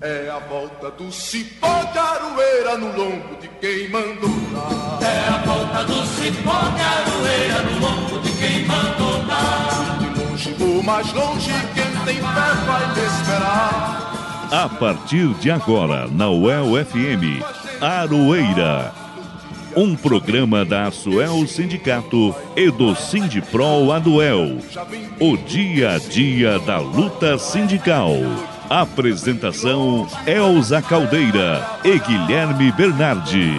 É a volta do cipó de aroeira no lombo de quem mandou dar. É a volta do cipó de aroeira no lombo de quem mandou dar. De longe ou mais longe, quem tem fé vai me esperar. A partir de agora, na UEL FM, Aroeira. Um programa da Asuel Sindicato e do Sindipro Aduel. O dia a dia da luta sindical. Apresentação Elza Caldeira e Guilherme Bernardi.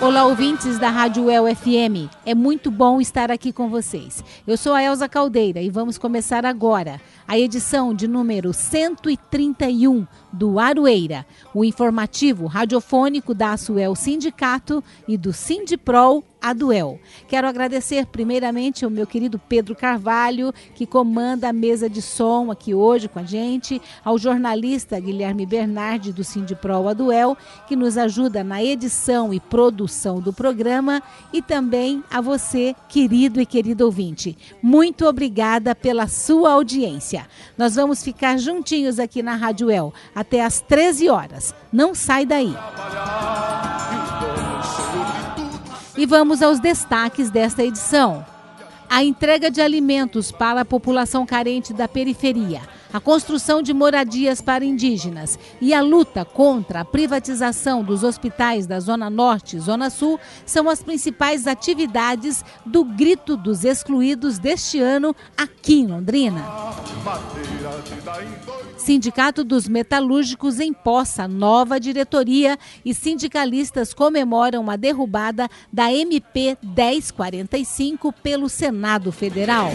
Olá, ouvintes da Rádio El FM. É muito bom estar aqui com vocês. Eu sou a Elza Caldeira e vamos começar agora a edição de número 131 do Aroeira, o informativo radiofônico da Asuel Sindicato e do Sindiprol Aduel. Quero agradecer primeiramente ao meu querido Pedro Carvalho, que comanda a mesa de som aqui hoje com a gente, ao jornalista Guilherme Bernardi do Sindiprol Aduel, que nos ajuda na edição e produção do programa, e também a você, querido e querido ouvinte. Muito obrigada pela sua audiência. Nós vamos ficar juntinhos aqui na Rádio El até às 13 horas. Não sai daí. E vamos aos destaques desta edição. A entrega de alimentos para a população carente da periferia a construção de moradias para indígenas e a luta contra a privatização dos hospitais da Zona Norte e Zona Sul são as principais atividades do Grito dos Excluídos deste ano aqui em Londrina. Sindicato dos Metalúrgicos empossa nova diretoria e sindicalistas comemoram a derrubada da MP 1045 pelo Senado Federal.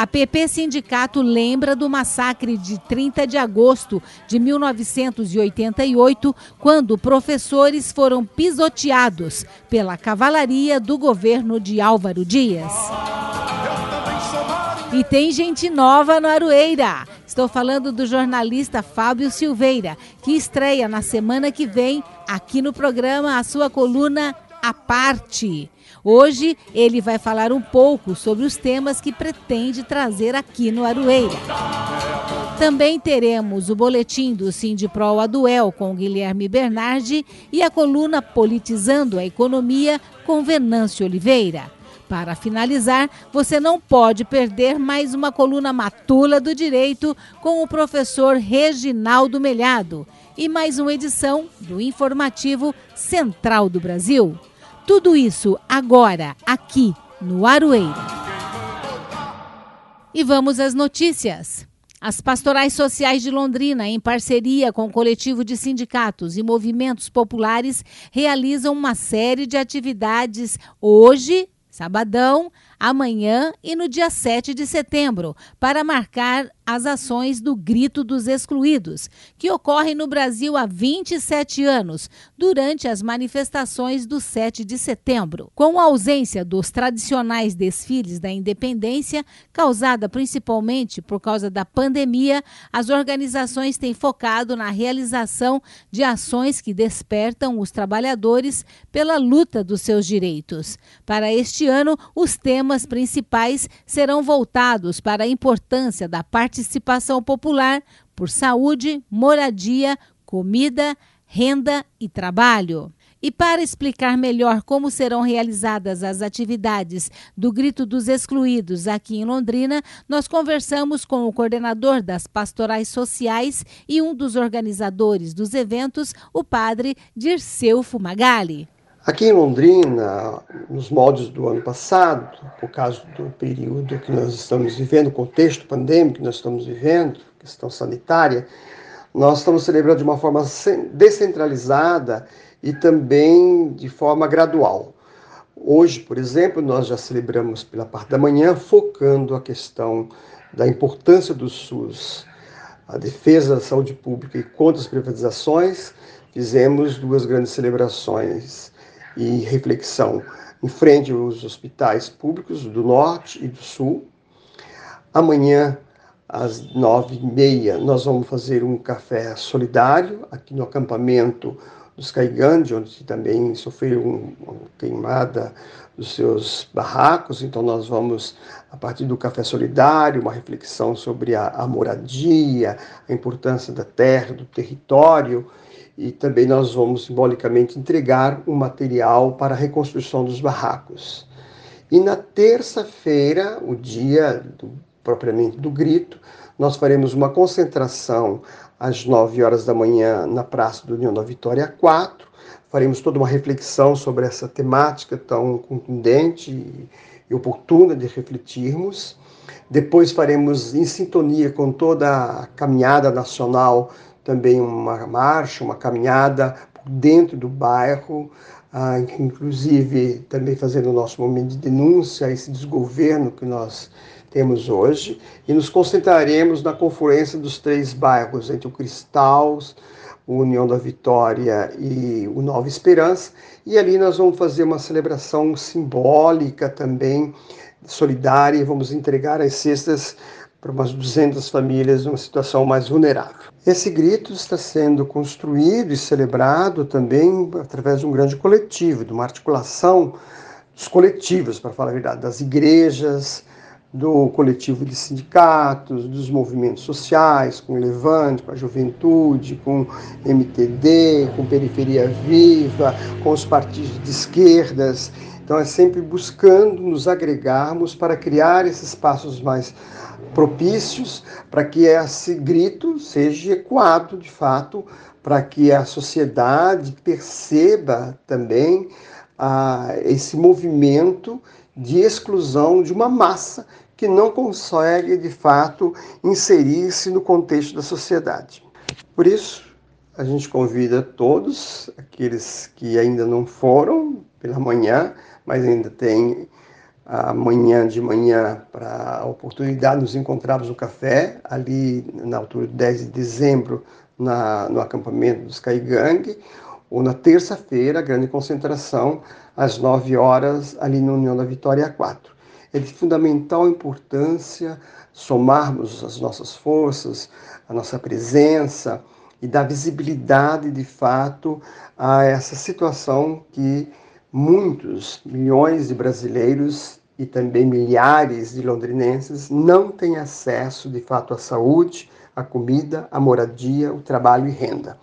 A PP Sindicato lembra do massacre de 30 de agosto de 1988, quando professores foram pisoteados pela cavalaria do governo de Álvaro Dias. E tem gente nova no Aroeira. Estou falando do jornalista Fábio Silveira, que estreia na semana que vem aqui no programa a sua coluna A Parte. Hoje ele vai falar um pouco sobre os temas que pretende trazer aqui no Aroeira. Também teremos o boletim do Sindipro Aduel com Guilherme Bernardi e a coluna Politizando a Economia com Venâncio Oliveira. Para finalizar, você não pode perder mais uma coluna matula do direito com o professor Reginaldo Melhado e mais uma edição do informativo Central do Brasil. Tudo isso agora, aqui no Aroeira. E vamos às notícias. As pastorais sociais de Londrina, em parceria com o coletivo de sindicatos e movimentos populares, realizam uma série de atividades hoje, sabadão, amanhã e no dia 7 de setembro, para marcar as ações do Grito dos Excluídos, que ocorrem no Brasil há 27 anos, durante as manifestações do 7 de setembro. Com a ausência dos tradicionais desfiles da independência, causada principalmente por causa da pandemia, as organizações têm focado na realização de ações que despertam os trabalhadores pela luta dos seus direitos. Para este ano, os temas principais serão voltados para a importância da participação popular por saúde, moradia, comida, renda e trabalho. E para explicar melhor como serão realizadas as atividades do Grito dos Excluídos aqui em Londrina, nós conversamos com o coordenador das pastorais sociais e um dos organizadores dos eventos, o padre Dirceu Fumagalli. Aqui em Londrina, nos moldes do ano passado, por causa do período que nós estamos vivendo, o contexto pandêmico que nós estamos vivendo, questão sanitária, nós estamos celebrando de uma forma descentralizada e também de forma gradual. Hoje, por exemplo, nós já celebramos pela parte da manhã, focando a questão da importância do SUS, a defesa da saúde pública e contra as privatizações. Fizemos duas grandes celebrações e reflexão em frente aos hospitais públicos do Norte e do Sul. Amanhã, às nove e meia, nós vamos fazer um café solidário aqui no acampamento dos Caigande, onde também sofreram uma queimada dos seus barracos. Então, nós vamos, a partir do Café Solidário, uma reflexão sobre a, a moradia, a importância da terra, do território. E também nós vamos simbolicamente entregar um material para a reconstrução dos barracos. E na terça-feira, o dia do, propriamente do grito, nós faremos uma concentração às 9 horas da manhã na Praça do União da Vitória 4. Faremos toda uma reflexão sobre essa temática tão contundente e oportuna de refletirmos. Depois faremos em sintonia com toda a caminhada nacional também uma marcha, uma caminhada dentro do bairro, ah, inclusive também fazendo o nosso momento de denúncia a esse desgoverno que nós temos hoje, e nos concentraremos na confluência dos três bairros, entre o Cristal, o União da Vitória e o Nova Esperança, e ali nós vamos fazer uma celebração simbólica também, solidária, e vamos entregar as cestas para umas 200 famílias numa situação mais vulnerável. Esse grito está sendo construído e celebrado também através de um grande coletivo, de uma articulação dos coletivos, para falar a verdade, das igrejas, do coletivo de sindicatos, dos movimentos sociais, com o Levante, com a Juventude, com MTD, com Periferia Viva, com os partidos de esquerdas. Então é sempre buscando nos agregarmos para criar esses espaços mais propícios para que esse grito seja ecoado de fato, para que a sociedade perceba também ah, esse movimento de exclusão de uma massa que não consegue, de fato, inserir-se no contexto da sociedade. Por isso, a gente convida todos, aqueles que ainda não foram pela manhã, mas ainda têm amanhã de manhã para a oportunidade de nos encontrarmos no café, ali na altura de 10 de dezembro, na, no acampamento dos Caigangue, ou na terça-feira, grande concentração, às 9 horas, ali na União da Vitória 4. É de fundamental importância somarmos as nossas forças, a nossa presença e dar visibilidade de fato a essa situação que muitos milhões de brasileiros e também milhares de londrinenses não têm acesso de fato à saúde, à comida, à moradia, o trabalho e renda.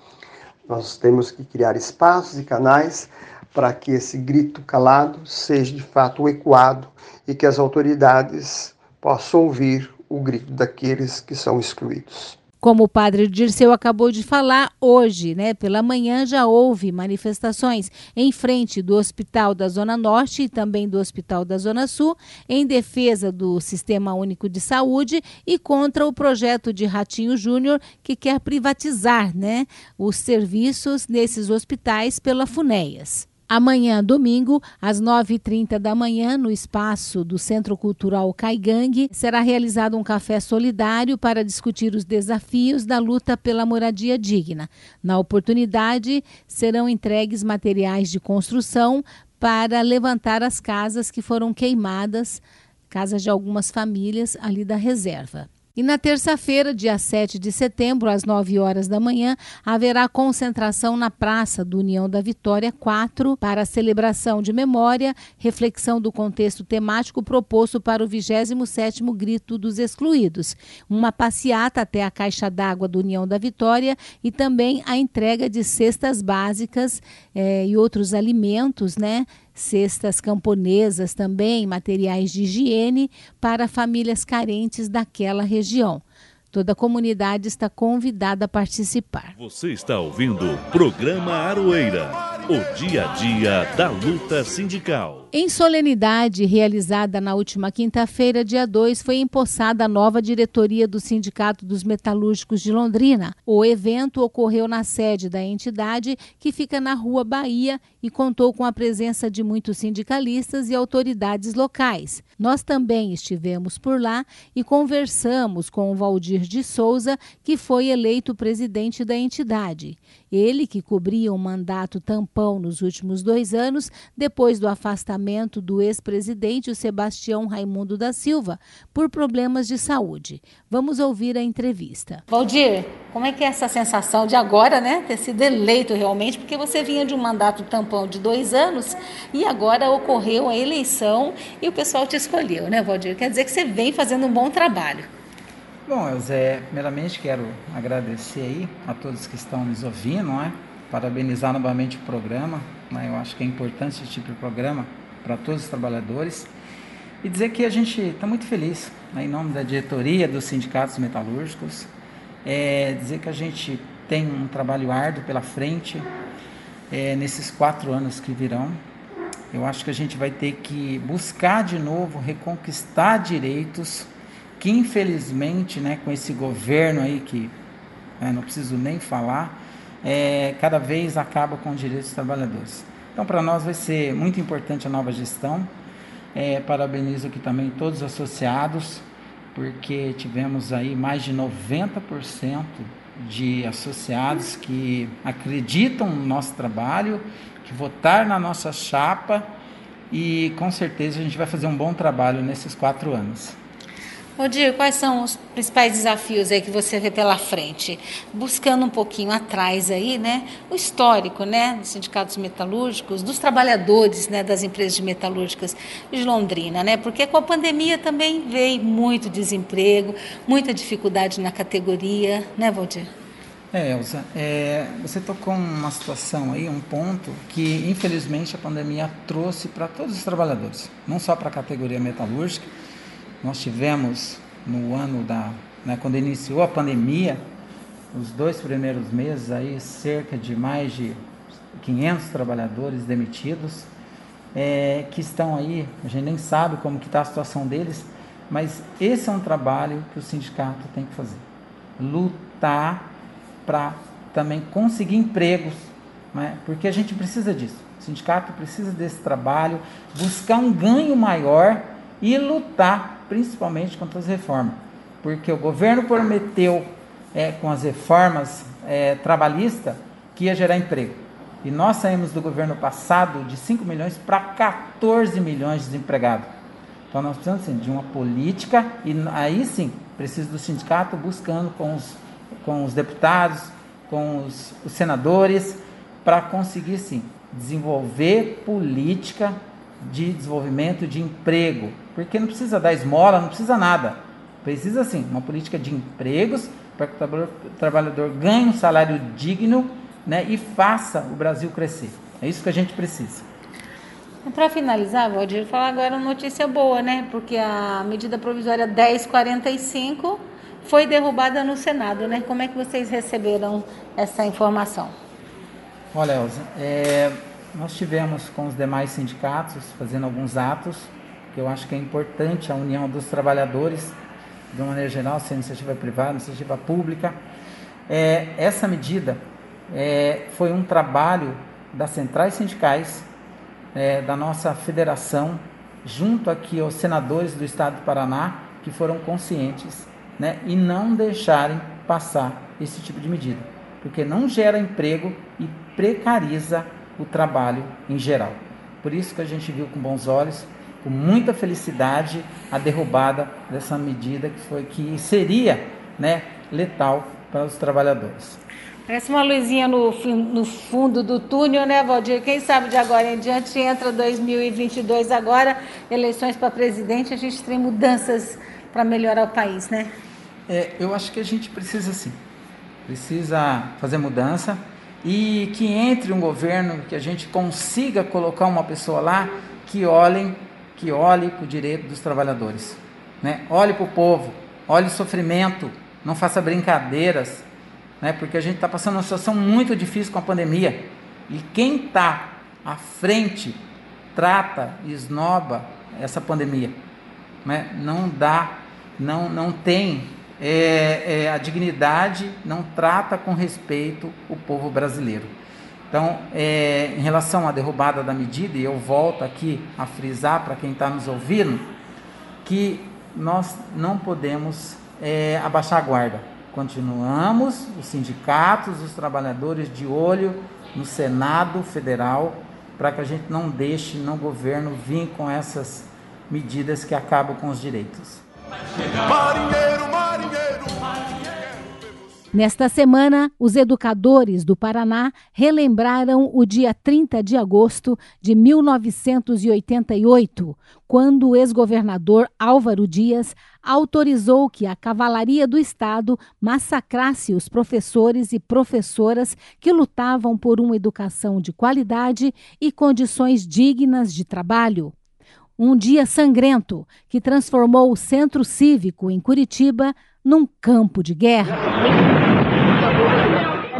Nós temos que criar espaços e canais para que esse grito calado seja de fato ecoado e que as autoridades possam ouvir o grito daqueles que são excluídos. Como o padre Dirceu acabou de falar, hoje, né, pela manhã, já houve manifestações em frente do Hospital da Zona Norte e também do Hospital da Zona Sul, em defesa do Sistema Único de Saúde e contra o projeto de Ratinho Júnior, que quer privatizar né, os serviços nesses hospitais pela FUNEAS. Amanhã, domingo, às 9h30 da manhã, no espaço do Centro Cultural Caigangue, será realizado um café solidário para discutir os desafios da luta pela moradia digna. Na oportunidade, serão entregues materiais de construção para levantar as casas que foram queimadas, casas de algumas famílias ali da reserva. E na terça-feira, dia 7 de setembro, às 9 horas da manhã, haverá concentração na Praça do União da Vitória 4 para a celebração de memória, reflexão do contexto temático proposto para o 27º Grito dos Excluídos, uma passeata até a caixa d'água do União da Vitória e também a entrega de cestas básicas eh, e outros alimentos, né? Cestas camponesas também, materiais de higiene para famílias carentes daquela região. Toda a comunidade está convidada a participar. Você está ouvindo o programa Aroeira, o dia a dia da luta sindical. Em solenidade realizada na última quinta-feira, dia 2, foi empossada a nova diretoria do Sindicato dos Metalúrgicos de Londrina. O evento ocorreu na sede da entidade, que fica na Rua Bahia, e contou com a presença de muitos sindicalistas e autoridades locais. Nós também estivemos por lá e conversamos com o Valdir de Souza, que foi eleito presidente da entidade. Ele, que cobria um mandato tampão nos últimos dois anos, depois do afastamento do ex-presidente Sebastião Raimundo da Silva por problemas de saúde. Vamos ouvir a entrevista. Valdir, como é que é essa sensação de agora, né, ter sido eleito realmente? Porque você vinha de um mandato tampão de dois anos e agora ocorreu a eleição e o pessoal te escolheu, né, Valdir? Quer dizer que você vem fazendo um bom trabalho. Bom, Zé, primeiramente quero agradecer aí a todos que estão nos ouvindo, não é? parabenizar novamente o programa. Né? Eu acho que é importante esse tipo de programa para todos os trabalhadores. E dizer que a gente está muito feliz, né? em nome da diretoria dos sindicatos metalúrgicos, é dizer que a gente tem um trabalho árduo pela frente é, nesses quatro anos que virão. Eu acho que a gente vai ter que buscar de novo reconquistar direitos que infelizmente, né, com esse governo aí que né, não preciso nem falar, é, cada vez acaba com os direitos dos trabalhadores. Então, para nós vai ser muito importante a nova gestão. É, parabenizo aqui também todos os associados, porque tivemos aí mais de 90% de associados que acreditam no nosso trabalho, que votaram na nossa chapa e com certeza a gente vai fazer um bom trabalho nesses quatro anos. Odir, quais são os principais desafios aí que você vê pela frente? Buscando um pouquinho atrás aí, né, o histórico, né, dos sindicatos metalúrgicos, dos trabalhadores, né, das empresas metalúrgicas de Londrina, né, porque com a pandemia também veio muito desemprego, muita dificuldade na categoria, né, Valdir? É, Elza, é, você tocou uma situação aí, um ponto que infelizmente a pandemia trouxe para todos os trabalhadores, não só para a categoria metalúrgica, nós tivemos no ano da, né, quando iniciou a pandemia, os dois primeiros meses aí cerca de mais de 500 trabalhadores demitidos é, que estão aí, a gente nem sabe como que está a situação deles, mas esse é um trabalho que o sindicato tem que fazer, lutar para também conseguir empregos, né? porque a gente precisa disso. O sindicato precisa desse trabalho, buscar um ganho maior e lutar principalmente contra as reformas, porque o governo prometeu é, com as reformas é, trabalhistas que ia gerar emprego. E nós saímos do governo passado de 5 milhões para 14 milhões de desempregados. Então nós precisamos assim, de uma política e aí sim precisa do sindicato buscando com os, com os deputados, com os, os senadores, para conseguir sim desenvolver política de desenvolvimento de emprego, porque não precisa dar esmola, não precisa nada. Precisa sim uma política de empregos para que o trabalhador ganhe um salário digno né, e faça o Brasil crescer. É isso que a gente precisa. Para finalizar, Valdir, falar agora uma notícia boa, né? Porque a medida provisória 1045 foi derrubada no Senado, né? Como é que vocês receberam essa informação? Olha, Elza, é, nós tivemos com os demais sindicatos fazendo alguns atos, eu acho que é importante a união dos trabalhadores, de uma maneira geral, seja iniciativa privada, iniciativa pública. É, essa medida é, foi um trabalho das centrais sindicais, é, da nossa federação, junto aqui aos senadores do estado do Paraná, que foram conscientes né, e não deixarem passar esse tipo de medida, porque não gera emprego e precariza o trabalho em geral. Por isso que a gente viu com bons olhos, com muita felicidade, a derrubada dessa medida que foi que seria, né, letal para os trabalhadores. Parece uma luzinha no, no fundo do túnel, né, Valdir? Quem sabe de agora em diante entra 2022 agora, eleições para presidente, a gente tem mudanças para melhorar o país, né? É, eu acho que a gente precisa sim, precisa fazer mudança e que entre um governo, que a gente consiga colocar uma pessoa lá que olhem, que olhe para o direito dos trabalhadores, né? Olhe para o povo, olhe o sofrimento, não faça brincadeiras, né? Porque a gente está passando uma situação muito difícil com a pandemia e quem está à frente trata, esnoba essa pandemia, né? Não dá, não não tem é, é, a dignidade não trata com respeito o povo brasileiro. Então, é, em relação à derrubada da medida, e eu volto aqui a frisar para quem está nos ouvindo, que nós não podemos é, abaixar a guarda. Continuamos, os sindicatos, os trabalhadores de olho no Senado Federal para que a gente não deixe no governo vir com essas medidas que acabam com os direitos. Marinheiro, marinheiro, marinheiro. Nesta semana, os educadores do Paraná relembraram o dia 30 de agosto de 1988, quando o ex-governador Álvaro Dias autorizou que a Cavalaria do Estado massacrasse os professores e professoras que lutavam por uma educação de qualidade e condições dignas de trabalho. Um dia sangrento que transformou o Centro Cívico em Curitiba num campo de guerra.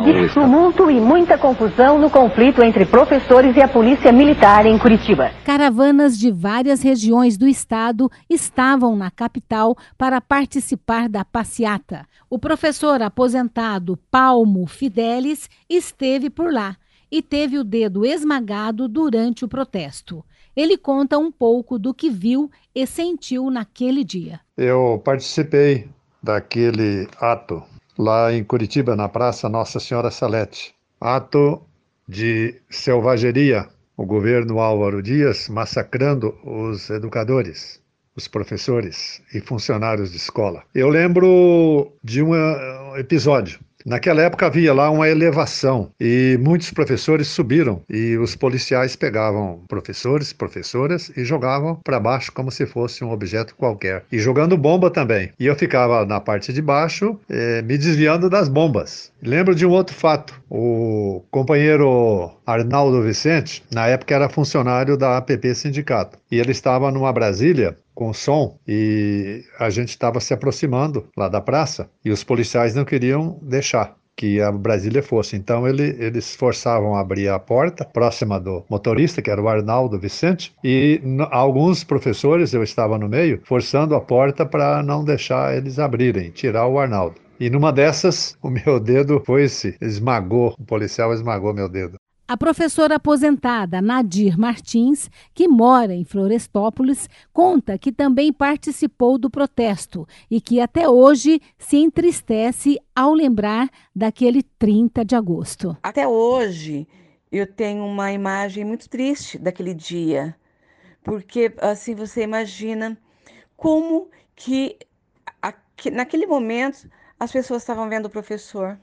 De tumulto e muita confusão no conflito entre professores e a polícia militar em Curitiba. Caravanas de várias regiões do estado estavam na capital para participar da passeata. O professor aposentado Palmo Fidelis esteve por lá e teve o dedo esmagado durante o protesto. Ele conta um pouco do que viu e sentiu naquele dia. Eu participei daquele ato lá em Curitiba, na Praça Nossa Senhora Salete. Ato de selvageria, o governo Álvaro Dias massacrando os educadores, os professores e funcionários de escola. Eu lembro de um episódio Naquela época havia lá uma elevação e muitos professores subiram e os policiais pegavam professores, professoras e jogavam para baixo como se fosse um objeto qualquer. E jogando bomba também. E eu ficava na parte de baixo eh, me desviando das bombas. Lembro de um outro fato. O companheiro Arnaldo Vicente, na época era funcionário da APP Sindicato, e ele estava numa Brasília com som e a gente estava se aproximando lá da praça e os policiais não queriam deixar que a Brasília fosse. Então ele, eles forçavam a abrir a porta próxima do motorista, que era o Arnaldo Vicente, e alguns professores, eu estava no meio, forçando a porta para não deixar eles abrirem, tirar o Arnaldo. E numa dessas, o meu dedo foi-se, esmagou, o policial esmagou meu dedo. A professora aposentada Nadir Martins, que mora em Florestópolis, conta que também participou do protesto e que até hoje se entristece ao lembrar daquele 30 de agosto. Até hoje eu tenho uma imagem muito triste daquele dia, porque assim você imagina como que naquele momento as pessoas estavam vendo o professor,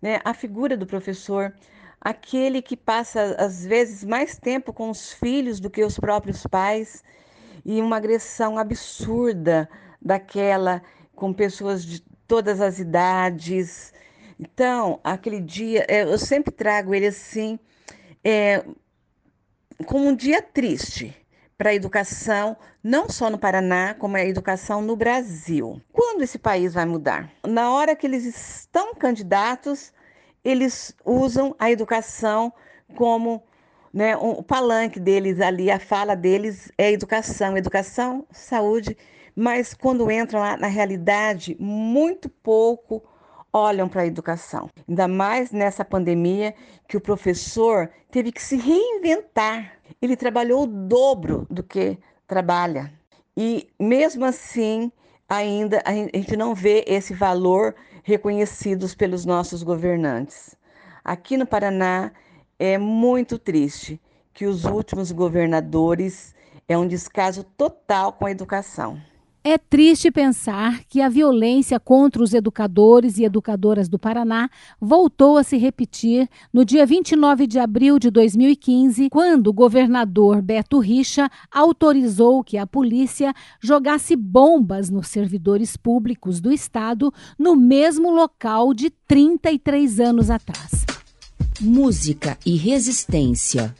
né? A figura do professor aquele que passa às vezes mais tempo com os filhos do que os próprios pais e uma agressão absurda daquela com pessoas de todas as idades. Então, aquele dia, é, eu sempre trago ele assim, é, como um dia triste para a educação, não só no Paraná, como a educação no Brasil. Quando esse país vai mudar? Na hora que eles estão candidatos eles usam a educação como né, um, o palanque deles ali, a fala deles é educação, educação, saúde, mas quando entram lá na realidade, muito pouco olham para a educação. Ainda mais nessa pandemia que o professor teve que se reinventar. Ele trabalhou o dobro do que trabalha. E mesmo assim, ainda a gente não vê esse valor reconhecidos pelos nossos governantes. Aqui no Paraná é muito triste que os últimos governadores é um descaso total com a educação. É triste pensar que a violência contra os educadores e educadoras do Paraná voltou a se repetir no dia 29 de abril de 2015, quando o governador Beto Richa autorizou que a polícia jogasse bombas nos servidores públicos do estado no mesmo local de 33 anos atrás. Música e resistência.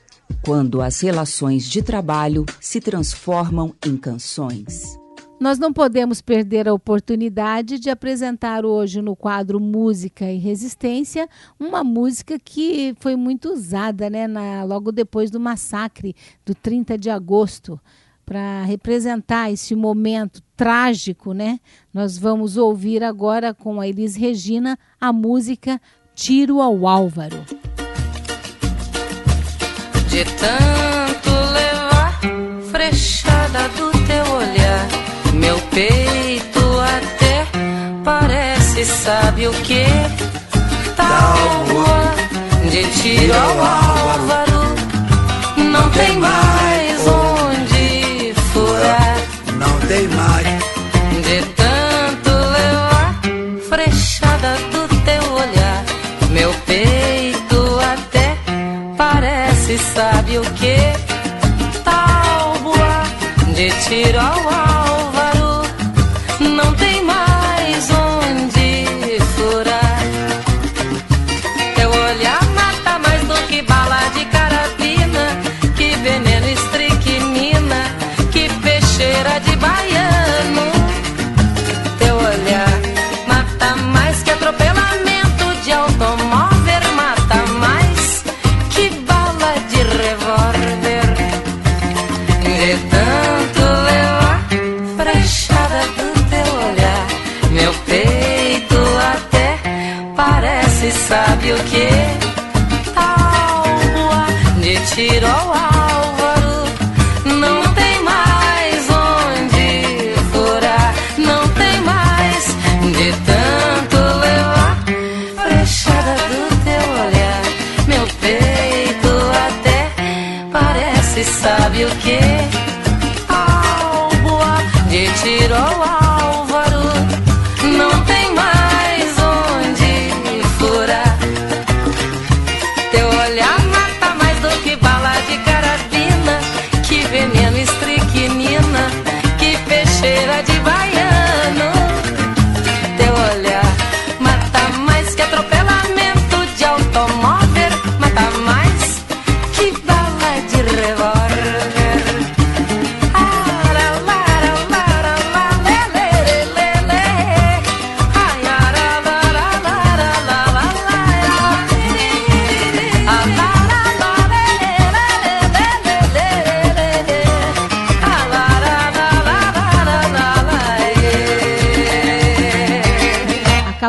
Quando as relações de trabalho se transformam em canções. Nós não podemos perder a oportunidade de apresentar hoje no quadro Música e Resistência uma música que foi muito usada né, na, logo depois do massacre do 30 de agosto. Para representar esse momento trágico, né? Nós vamos ouvir agora com a Elis Regina a música Tiro ao Álvaro. De tanto levar frechada do peito até parece, sabe o que? Tábua de tiro ao álvaro,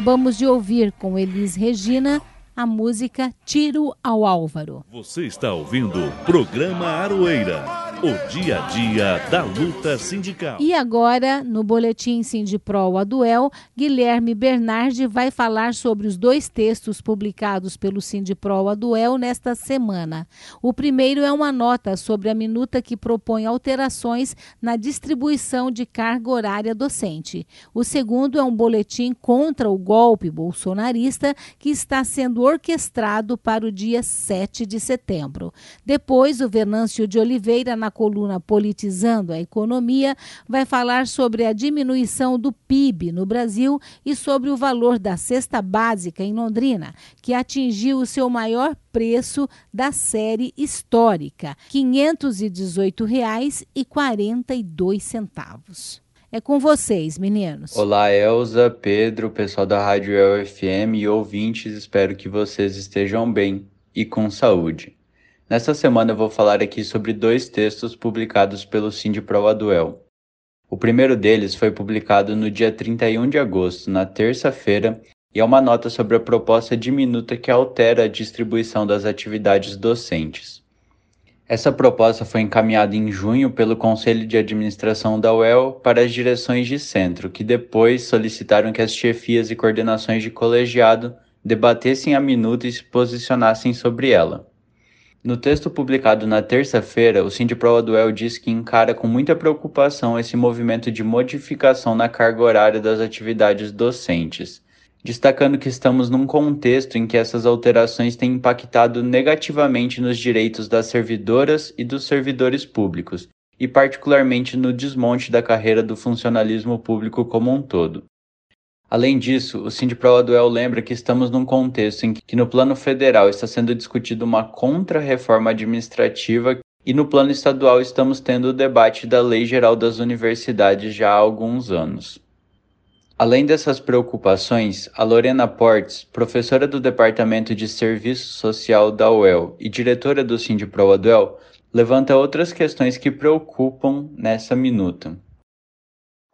Acabamos de ouvir com Elis Regina a música Tiro ao Álvaro. Você está ouvindo o programa Aroeira o dia a dia da luta sindical. E agora, no boletim Sindipro Aduel, Guilherme Bernardi vai falar sobre os dois textos publicados pelo Sindipro Aduel nesta semana. O primeiro é uma nota sobre a minuta que propõe alterações na distribuição de carga horária docente. O segundo é um boletim contra o golpe bolsonarista que está sendo orquestrado para o dia 7 de setembro. Depois, o Venâncio de Oliveira, na na coluna Politizando a Economia, vai falar sobre a diminuição do PIB no Brasil e sobre o valor da cesta básica em Londrina, que atingiu o seu maior preço da série histórica, R$ 518,42. É com vocês, meninos. Olá, Elza, Pedro, pessoal da Rádio El FM e ouvintes, espero que vocês estejam bem e com saúde. Nesta semana eu vou falar aqui sobre dois textos publicados pelo Sindipro Aduel. O primeiro deles foi publicado no dia 31 de agosto, na terça-feira, e é uma nota sobre a proposta diminuta que altera a distribuição das atividades docentes. Essa proposta foi encaminhada em junho pelo Conselho de Administração da UEL para as direções de centro, que depois solicitaram que as chefias e coordenações de colegiado debatessem a minuta e se posicionassem sobre ela. No texto publicado na terça-feira, o Sindipro Duel diz que encara com muita preocupação esse movimento de modificação na carga horária das atividades docentes, destacando que estamos num contexto em que essas alterações têm impactado negativamente nos direitos das servidoras e dos servidores públicos, e particularmente no desmonte da carreira do funcionalismo público como um todo. Além disso, o Sindipro Duel lembra que estamos num contexto em que no plano federal está sendo discutido uma contra-reforma administrativa e no plano estadual estamos tendo o debate da Lei Geral das Universidades já há alguns anos. Além dessas preocupações, a Lorena Portes, professora do Departamento de Serviço Social da UEL e diretora do Sindipro Aduel, levanta outras questões que preocupam nessa minuta.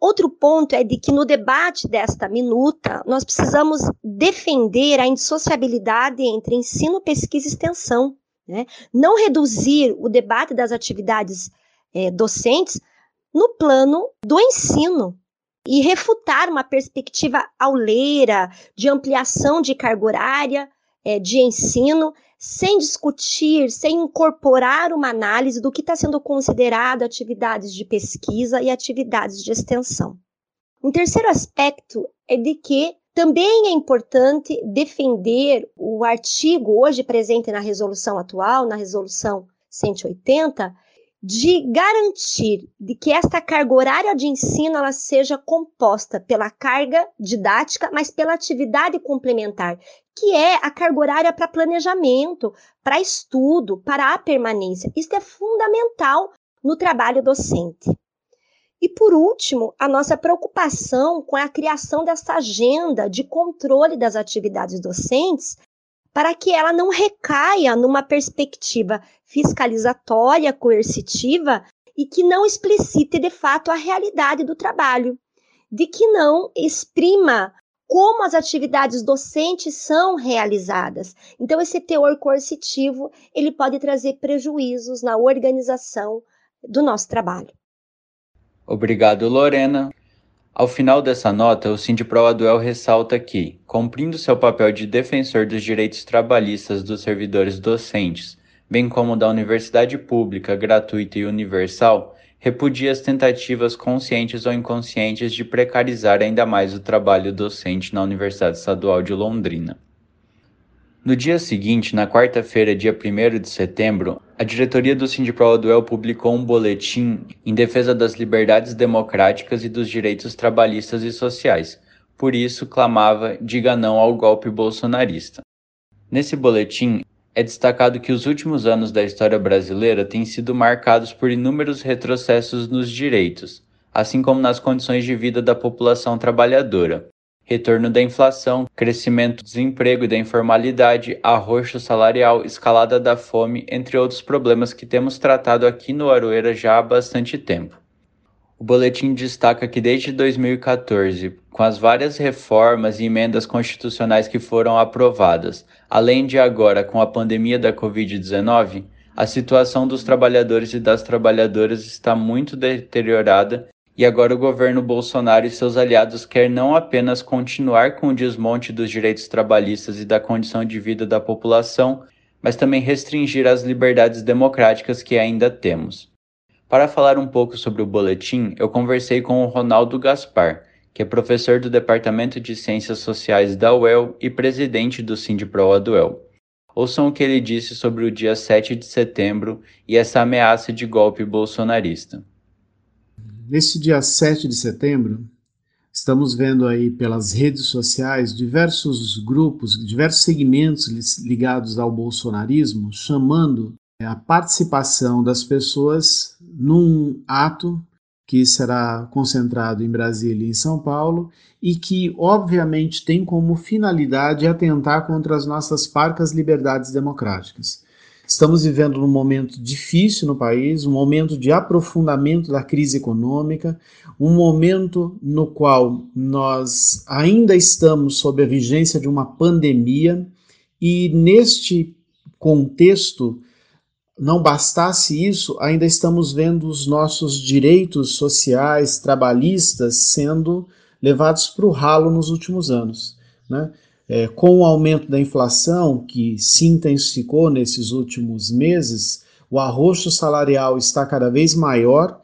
Outro ponto é de que no debate desta minuta, nós precisamos defender a indissociabilidade entre ensino, pesquisa e extensão. Né? Não reduzir o debate das atividades é, docentes no plano do ensino e refutar uma perspectiva auleira de ampliação de carga horária é, de ensino sem discutir, sem incorporar uma análise do que está sendo considerado atividades de pesquisa e atividades de extensão. Um terceiro aspecto é de que também é importante defender o artigo hoje presente na resolução atual, na resolução 180, de garantir de que esta carga horária de ensino ela seja composta pela carga didática, mas pela atividade complementar, que é a carga horária para planejamento, para estudo, para a permanência. Isso é fundamental no trabalho docente. E por último, a nossa preocupação com a criação dessa agenda de controle das atividades docentes para que ela não recaia numa perspectiva fiscalizatória, coercitiva e que não explicite de fato a realidade do trabalho, de que não exprima como as atividades docentes são realizadas. Então esse teor coercitivo, ele pode trazer prejuízos na organização do nosso trabalho. Obrigado, Lorena. Ao final dessa nota, o Sindipro Aduel ressalta que, cumprindo seu papel de defensor dos direitos trabalhistas dos servidores docentes, bem como da universidade pública, gratuita e universal, repudia as tentativas conscientes ou inconscientes de precarizar ainda mais o trabalho docente na Universidade Estadual de Londrina. No dia seguinte, na quarta-feira, dia 1 de setembro, a diretoria do Sindipro Duel publicou um boletim em defesa das liberdades democráticas e dos direitos trabalhistas e sociais. Por isso, clamava diga não ao golpe bolsonarista. Nesse boletim, é destacado que os últimos anos da história brasileira têm sido marcados por inúmeros retrocessos nos direitos, assim como nas condições de vida da população trabalhadora, retorno da inflação, crescimento do desemprego e da informalidade, arroxo salarial, escalada da fome, entre outros problemas que temos tratado aqui no Aroeira já há bastante tempo. O boletim destaca que desde 2014, com as várias reformas e emendas constitucionais que foram aprovadas, além de agora com a pandemia da Covid-19, a situação dos trabalhadores e das trabalhadoras está muito deteriorada e agora o governo Bolsonaro e seus aliados quer não apenas continuar com o desmonte dos direitos trabalhistas e da condição de vida da população, mas também restringir as liberdades democráticas que ainda temos. Para falar um pouco sobre o boletim, eu conversei com o Ronaldo Gaspar, que é professor do Departamento de Ciências Sociais da UEL e presidente do Sindipro Duel. Ouçam o que ele disse sobre o dia 7 de setembro e essa ameaça de golpe bolsonarista. Neste dia 7 de setembro, estamos vendo aí pelas redes sociais diversos grupos, diversos segmentos ligados ao bolsonarismo chamando a participação das pessoas num ato que será concentrado em Brasília e em São Paulo e que, obviamente, tem como finalidade atentar contra as nossas parcas liberdades democráticas. Estamos vivendo um momento difícil no país, um momento de aprofundamento da crise econômica, um momento no qual nós ainda estamos sob a vigência de uma pandemia e neste contexto não bastasse isso, ainda estamos vendo os nossos direitos sociais, trabalhistas, sendo levados para o ralo nos últimos anos. Né? É, com o aumento da inflação, que se intensificou nesses últimos meses, o arroxo salarial está cada vez maior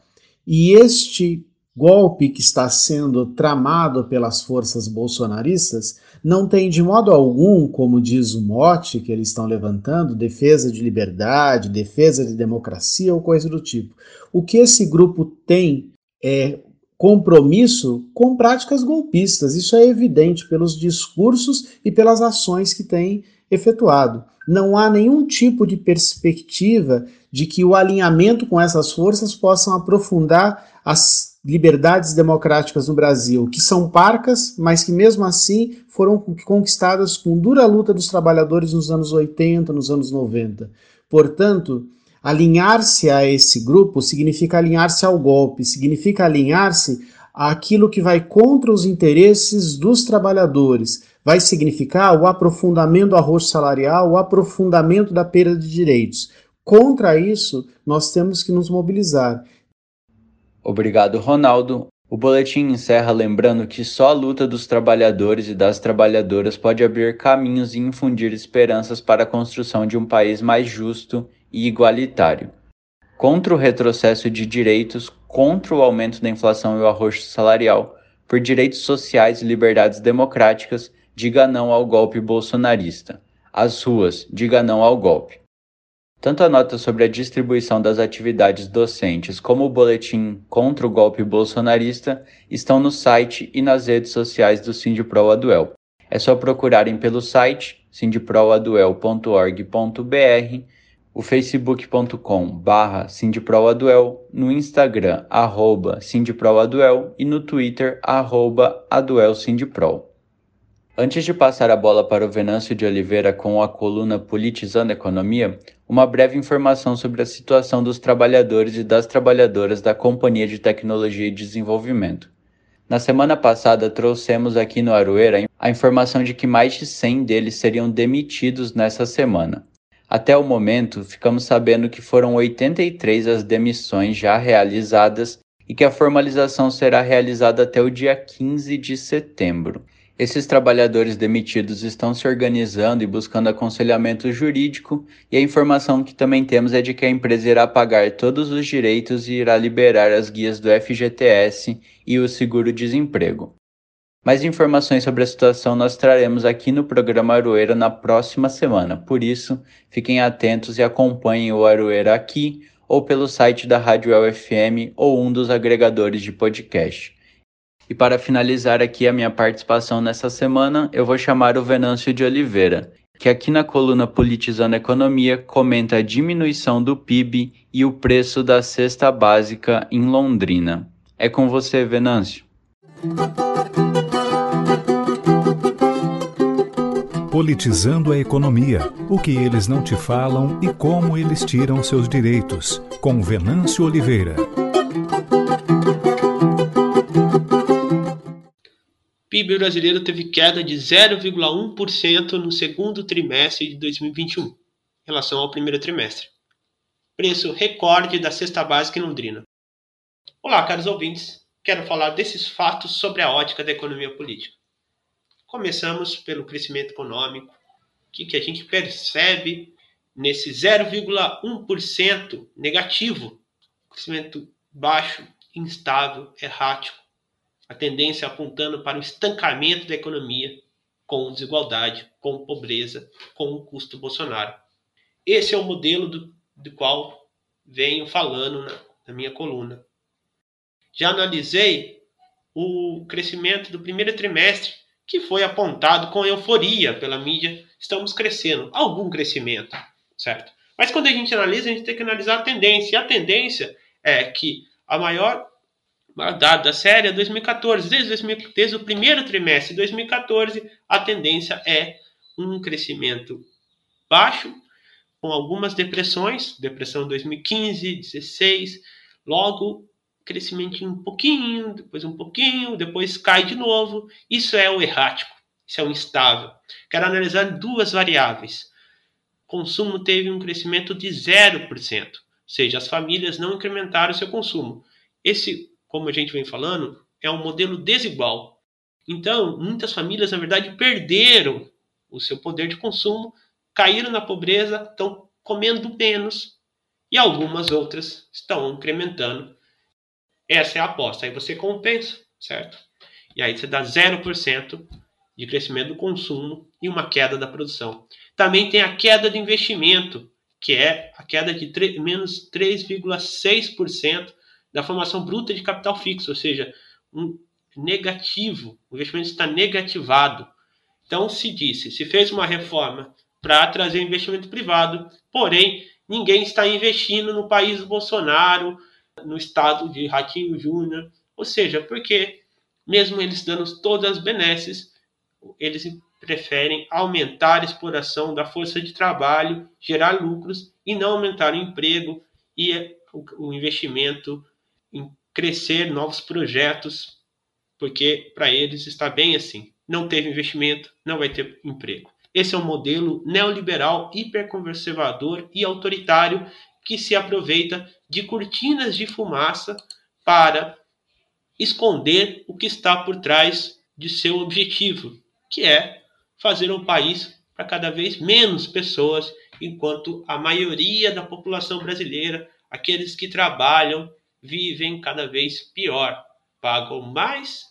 e este golpe que está sendo tramado pelas forças bolsonaristas não tem de modo algum, como diz o mote que eles estão levantando, defesa de liberdade, defesa de democracia ou coisa do tipo. O que esse grupo tem é compromisso com práticas golpistas. Isso é evidente pelos discursos e pelas ações que tem efetuado. Não há nenhum tipo de perspectiva de que o alinhamento com essas forças possam aprofundar as liberdades democráticas no Brasil, que são parcas, mas que mesmo assim foram conquistadas com dura luta dos trabalhadores nos anos 80, nos anos 90. Portanto, alinhar-se a esse grupo significa alinhar-se ao golpe, significa alinhar-se àquilo que vai contra os interesses dos trabalhadores. Vai significar o aprofundamento do arroz salarial, o aprofundamento da perda de direitos. Contra isso, nós temos que nos mobilizar. Obrigado, Ronaldo. O boletim encerra lembrando que só a luta dos trabalhadores e das trabalhadoras pode abrir caminhos e infundir esperanças para a construção de um país mais justo e igualitário. Contra o retrocesso de direitos, contra o aumento da inflação e o arroxo salarial, por direitos sociais e liberdades democráticas, diga não ao golpe bolsonarista. As ruas, diga não ao golpe. Tanto a nota sobre a distribuição das atividades docentes como o boletim contra o golpe bolsonarista estão no site e nas redes sociais do Sindipro Aduel. É só procurarem pelo site sindproaduel.org.br, o facebook.com barra sindproaduel, no Instagram arroba sindproaduel e no Twitter arroba aduelsindipro. Antes de passar a bola para o Venâncio de Oliveira com a coluna Politizando a Economia, uma breve informação sobre a situação dos trabalhadores e das trabalhadoras da Companhia de Tecnologia e Desenvolvimento. Na semana passada, trouxemos aqui no Aroeira a informação de que mais de 100 deles seriam demitidos nessa semana. Até o momento, ficamos sabendo que foram 83 as demissões já realizadas e que a formalização será realizada até o dia 15 de setembro. Esses trabalhadores demitidos estão se organizando e buscando aconselhamento jurídico, e a informação que também temos é de que a empresa irá pagar todos os direitos e irá liberar as guias do FGTS e o seguro-desemprego. Mais informações sobre a situação nós traremos aqui no programa Aroeira na próxima semana, por isso fiquem atentos e acompanhem o Aroeira aqui ou pelo site da Rádio UFM ou um dos agregadores de podcast. E para finalizar aqui a minha participação nessa semana, eu vou chamar o Venâncio de Oliveira, que aqui na coluna Politizando a Economia comenta a diminuição do PIB e o preço da cesta básica em Londrina. É com você, Venâncio. Politizando a economia, o que eles não te falam e como eles tiram seus direitos, com Venâncio Oliveira. PIB brasileiro teve queda de 0,1% no segundo trimestre de 2021, em relação ao primeiro trimestre. Preço recorde da cesta básica em Londrina. Olá, caros ouvintes. Quero falar desses fatos sobre a ótica da economia política. Começamos pelo crescimento econômico, que, que a gente percebe nesse 0,1% negativo, crescimento baixo, instável, errático, a tendência apontando para o estancamento da economia com desigualdade, com pobreza, com o custo Bolsonaro. Esse é o modelo do, do qual venho falando na, na minha coluna. Já analisei o crescimento do primeiro trimestre, que foi apontado com euforia pela mídia. Estamos crescendo, algum crescimento, certo? Mas quando a gente analisa, a gente tem que analisar a tendência. E a tendência é que a maior dado da série é 2014. Desde, 2000, desde o primeiro trimestre de 2014, a tendência é um crescimento baixo, com algumas depressões, depressão 2015, 16, logo crescimento um pouquinho, depois um pouquinho, depois cai de novo. Isso é o errático, isso é o instável. Quero analisar duas variáveis. Consumo teve um crescimento de 0%, ou seja, as famílias não incrementaram seu consumo. Esse como a gente vem falando, é um modelo desigual. Então, muitas famílias, na verdade, perderam o seu poder de consumo, caíram na pobreza, estão comendo menos e algumas outras estão incrementando. Essa é a aposta. Aí você compensa, certo? E aí você dá 0% de crescimento do consumo e uma queda da produção. Também tem a queda de investimento, que é a queda de 3, menos 3,6% da formação bruta de capital fixo, ou seja, um negativo, o investimento está negativado. Então se disse, se fez uma reforma para trazer investimento privado, porém ninguém está investindo no país do Bolsonaro, no estado de Ratinho Júnior, ou seja, porque mesmo eles dando todas as benesses, eles preferem aumentar a exploração da força de trabalho, gerar lucros e não aumentar o emprego e o investimento crescer novos projetos, porque para eles está bem assim. Não teve investimento, não vai ter emprego. Esse é um modelo neoliberal, hiperconservador e autoritário que se aproveita de cortinas de fumaça para esconder o que está por trás de seu objetivo, que é fazer um país para cada vez menos pessoas, enquanto a maioria da população brasileira, aqueles que trabalham, vivem cada vez pior, pagam mais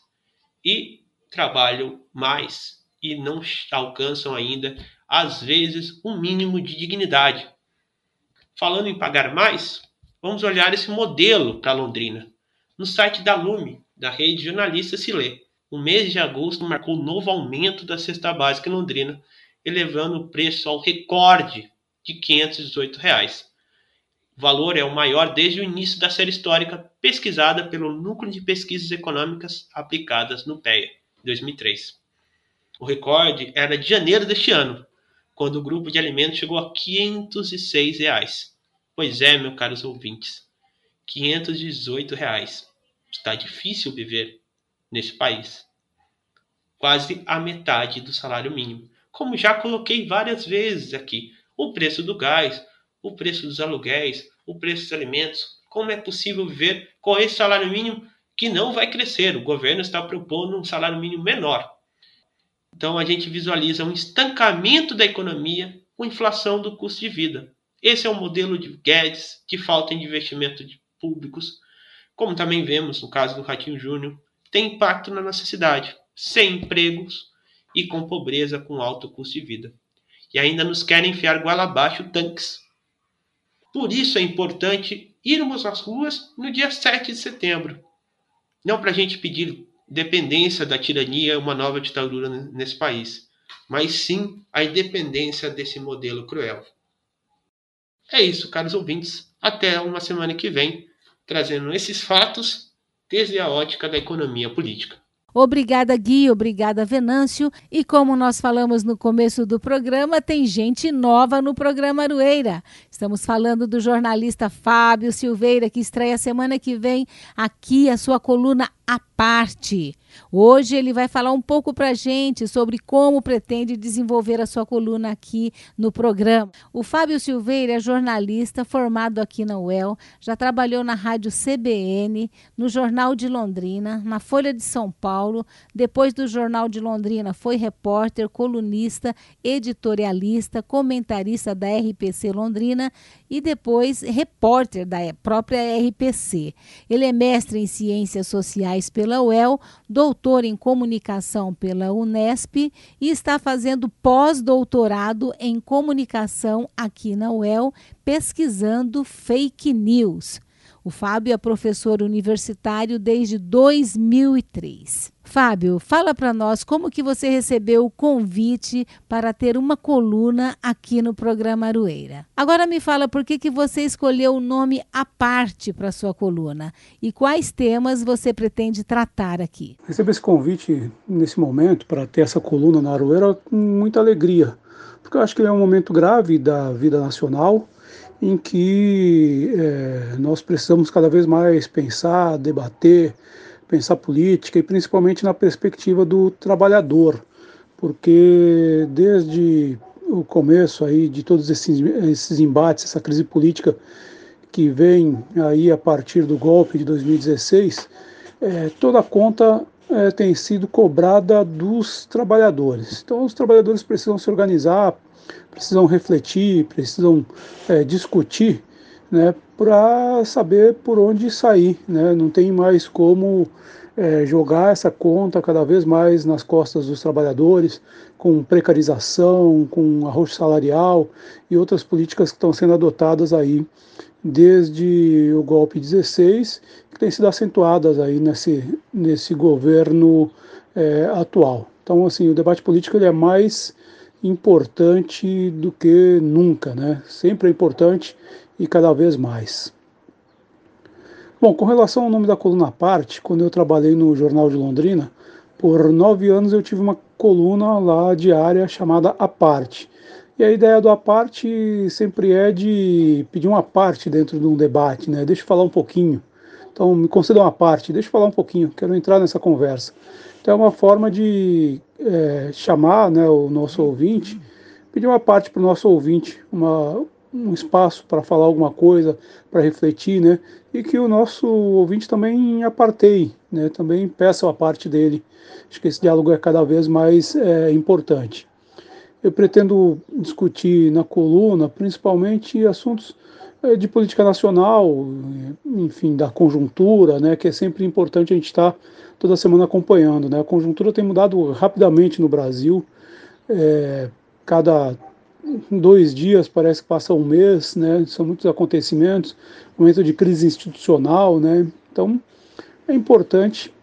e trabalham mais e não alcançam ainda, às vezes, um mínimo de dignidade. Falando em pagar mais, vamos olhar esse modelo para Londrina. No site da Lume, da rede jornalista se lê, o mês de agosto marcou um novo aumento da cesta básica em Londrina, elevando o preço ao recorde de 518 reais. Valor é o maior desde o início da série histórica pesquisada pelo Núcleo de Pesquisas Econômicas Aplicadas no PEA, 2003. O recorde era de janeiro deste ano, quando o grupo de alimentos chegou a 506 reais. Pois é, meus caros ouvintes, 518 reais. Está difícil viver nesse país. Quase a metade do salário mínimo. Como já coloquei várias vezes aqui, o preço do gás, o preço dos aluguéis, o preço dos alimentos. Como é possível viver com esse salário mínimo que não vai crescer? O governo está propondo um salário mínimo menor. Então a gente visualiza um estancamento da economia com inflação do custo de vida. Esse é o modelo de Guedes, de falta de investimento de públicos, como também vemos no caso do Ratinho Júnior, tem impacto na nossa cidade, sem empregos e com pobreza com alto custo de vida. E ainda nos querem enfiar goela abaixo tanques. Por isso é importante irmos às ruas no dia 7 de setembro. Não para a gente pedir dependência da tirania, uma nova ditadura nesse país, mas sim a independência desse modelo cruel. É isso, caros ouvintes. Até uma semana que vem, trazendo esses fatos desde a ótica da economia política. Obrigada, Gui. Obrigada, Venâncio. E como nós falamos no começo do programa, tem gente nova no programa Arueira. Estamos falando do jornalista Fábio Silveira, que estreia semana que vem aqui a sua coluna A Parte. Hoje ele vai falar um pouco para gente sobre como pretende desenvolver a sua coluna aqui no programa. O Fábio Silveira é jornalista formado aqui na UEL, já trabalhou na Rádio CBN, no Jornal de Londrina, na Folha de São Paulo. Depois do Jornal de Londrina, foi repórter, colunista, editorialista, comentarista da RPC Londrina e depois repórter da própria RPC. Ele é mestre em Ciências Sociais pela UEL, doutor em Comunicação pela Unesp e está fazendo pós-doutorado em Comunicação aqui na UEL, pesquisando fake news. O Fábio é professor universitário desde 2003. Fábio, fala para nós como que você recebeu o convite para ter uma coluna aqui no programa Arueira. Agora me fala por que, que você escolheu o nome à parte para sua coluna e quais temas você pretende tratar aqui. Recebi esse convite nesse momento para ter essa coluna na Arueira com muita alegria, porque eu acho que ele é um momento grave da vida nacional em que é, nós precisamos cada vez mais pensar, debater, pensar política e principalmente na perspectiva do trabalhador, porque desde o começo aí de todos esses, esses embates, essa crise política que vem aí a partir do golpe de 2016, é, toda a conta é, tem sido cobrada dos trabalhadores. Então os trabalhadores precisam se organizar, precisam refletir, precisam é, discutir, né, para saber por onde sair. Né? Não tem mais como é, jogar essa conta cada vez mais nas costas dos trabalhadores, com precarização, com arroxo salarial e outras políticas que estão sendo adotadas aí desde o golpe 16, que têm sido acentuadas aí nesse, nesse governo é, atual. Então, assim, o debate político ele é mais importante do que nunca, né? Sempre é importante e cada vez mais. Bom, com relação ao nome da coluna à parte, quando eu trabalhei no Jornal de Londrina, por nove anos eu tive uma coluna lá diária chamada A Parte. E a ideia do A Parte sempre é de pedir uma parte dentro de um debate, né? Deixa eu falar um pouquinho. Então, me conceda uma parte, deixa eu falar um pouquinho, quero entrar nessa conversa. É uma forma de é, chamar né, o nosso ouvinte, pedir uma parte para o nosso ouvinte, uma, um espaço para falar alguma coisa, para refletir, né? E que o nosso ouvinte também aparteie, né? Também peça a parte dele. Acho que esse diálogo é cada vez mais é, importante. Eu pretendo discutir na coluna principalmente assuntos de política nacional, enfim, da conjuntura, né, que é sempre importante a gente estar toda semana acompanhando. Né? A conjuntura tem mudado rapidamente no Brasil, é, cada dois dias parece que passa um mês, né? são muitos acontecimentos, momento de crise institucional, né? então é importante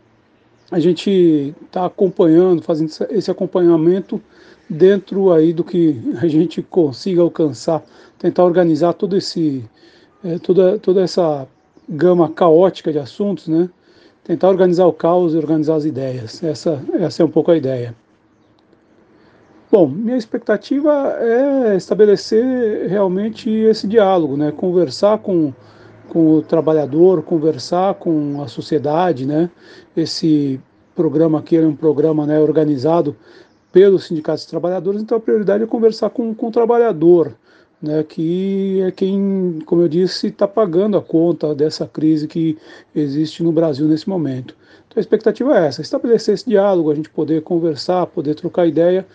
a gente estar tá acompanhando, fazendo esse acompanhamento dentro aí do que a gente consiga alcançar, tentar organizar todo esse, é, toda, toda essa gama caótica de assuntos, né? Tentar organizar o caos e organizar as ideias. Essa, essa é um pouco a ideia. Bom, minha expectativa é estabelecer realmente esse diálogo, né? Conversar com, com o trabalhador, conversar com a sociedade, né? Esse programa aqui é um programa né, organizado pelos sindicatos de trabalhadores, então a prioridade é conversar com, com o trabalhador, né, que é quem, como eu disse, está pagando a conta dessa crise que existe no Brasil nesse momento. Então a expectativa é essa, estabelecer esse diálogo, a gente poder conversar, poder trocar ideia,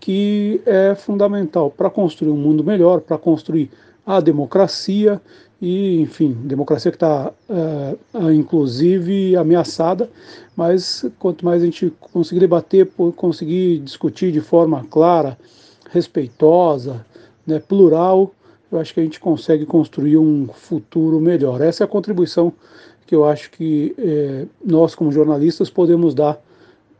que é fundamental para construir um mundo melhor, para construir a democracia e, enfim, democracia que está, é, é, inclusive, ameaçada, mas quanto mais a gente conseguir debater, conseguir discutir de forma clara, respeitosa, né, plural, eu acho que a gente consegue construir um futuro melhor. Essa é a contribuição que eu acho que é, nós, como jornalistas, podemos dar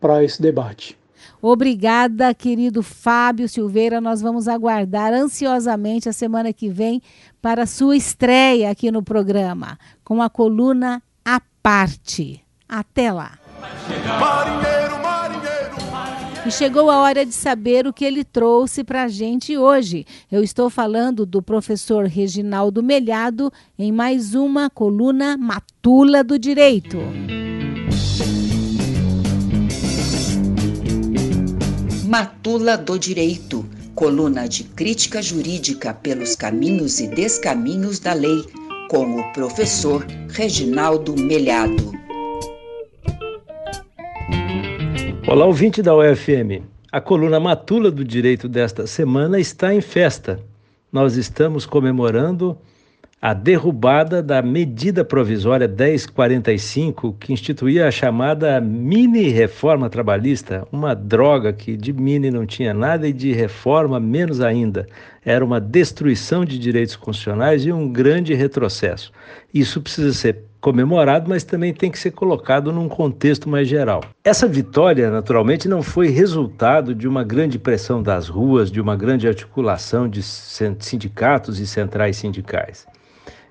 para esse debate. Obrigada, querido Fábio Silveira. Nós vamos aguardar ansiosamente a semana que vem para sua estreia aqui no programa, com a coluna à parte. Até lá. Marinheiro, marinheiro, marinheiro. E chegou a hora de saber o que ele trouxe para a gente hoje. Eu estou falando do professor Reginaldo Melhado em mais uma coluna Matula do Direito. Matula do Direito, coluna de crítica jurídica pelos caminhos e descaminhos da lei, com o professor Reginaldo Melhado. Olá, ouvinte da UFM. A coluna Matula do Direito desta semana está em festa. Nós estamos comemorando a derrubada da medida provisória 1045, que instituía a chamada mini reforma trabalhista, uma droga que de mini não tinha nada e de reforma menos ainda. Era uma destruição de direitos constitucionais e um grande retrocesso. Isso precisa ser comemorado, mas também tem que ser colocado num contexto mais geral. Essa vitória, naturalmente, não foi resultado de uma grande pressão das ruas, de uma grande articulação de sindicatos e centrais sindicais.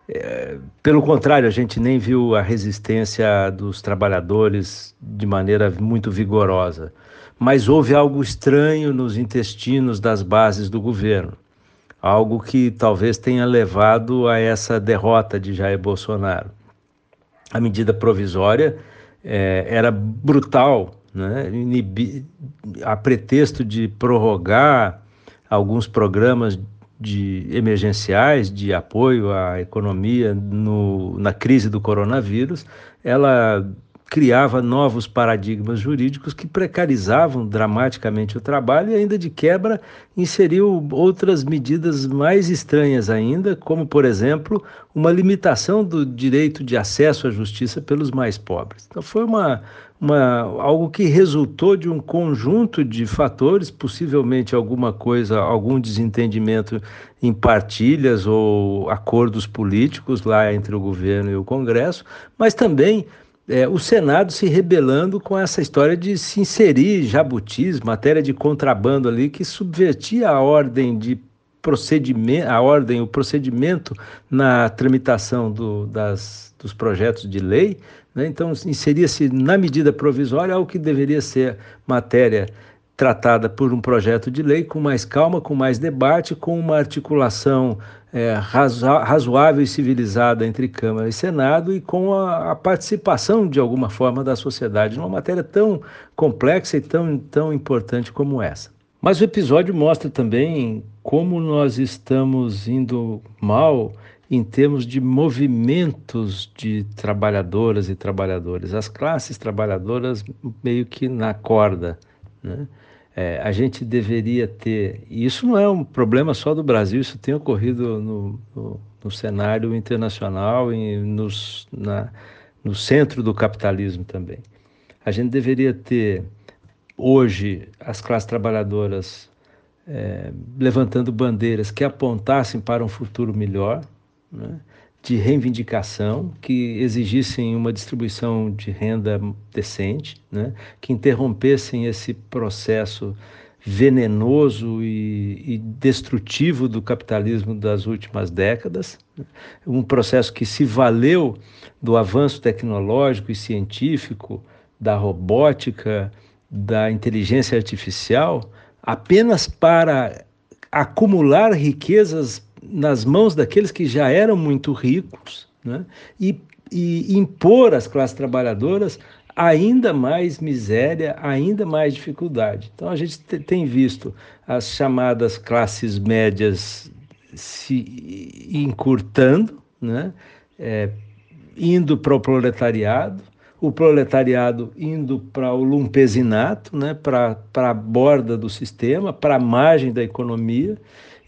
É, pelo contrário, a gente nem viu a resistência dos trabalhadores de maneira muito vigorosa. Mas houve algo estranho nos intestinos das bases do governo. Algo que talvez tenha levado a essa derrota de Jair Bolsonaro. A medida provisória é, era brutal, né? a pretexto de prorrogar alguns programas de emergenciais de apoio à economia no, na crise do coronavírus, ela criava novos paradigmas jurídicos que precarizavam dramaticamente o trabalho e ainda de quebra inseriu outras medidas mais estranhas ainda, como por exemplo, uma limitação do direito de acesso à justiça pelos mais pobres. Então foi uma uma, algo que resultou de um conjunto de fatores, possivelmente alguma coisa, algum desentendimento em partilhas ou acordos políticos lá entre o governo e o Congresso, mas também é, o Senado se rebelando com essa história de se inserir jabutis, matéria de contrabando ali, que subvertia a ordem de procedimento, a ordem, o procedimento na tramitação do, das, dos projetos de lei, né? Então, inseria-se na medida provisória algo que deveria ser matéria tratada por um projeto de lei com mais calma, com mais debate, com uma articulação é, razoável e civilizada entre Câmara e Senado e com a, a, participação, de alguma forma, da sociedade numa matéria tão complexa e tão, tão importante como essa. Mas o episódio mostra também como nós estamos indo mal em termos de movimentos de trabalhadoras e trabalhadores. As classes trabalhadoras meio que na corda. Né? É, a gente deveria ter. E isso não é um problema só do Brasil, isso tem ocorrido no, no, no cenário internacional e nos, na, no centro do capitalismo também. A gente deveria ter, hoje, as classes trabalhadoras é, levantando bandeiras que apontassem para um futuro melhor, né? de reivindicação, que exigissem uma distribuição de renda decente, né? que interrompessem esse processo venenoso e, e, destrutivo do capitalismo das últimas décadas, né? um processo que se valeu do avanço tecnológico e científico, da robótica, da inteligência artificial, apenas para acumular riquezas nas mãos daqueles que já eram muito ricos né? e, e impor às classes trabalhadoras ainda mais miséria, ainda mais dificuldade. Então a gente tem visto as chamadas classes médias se encurtando, né? É, indo para o proletariado, o proletariado indo para o lumpesinato, né? para a borda do sistema, para a margem da economia,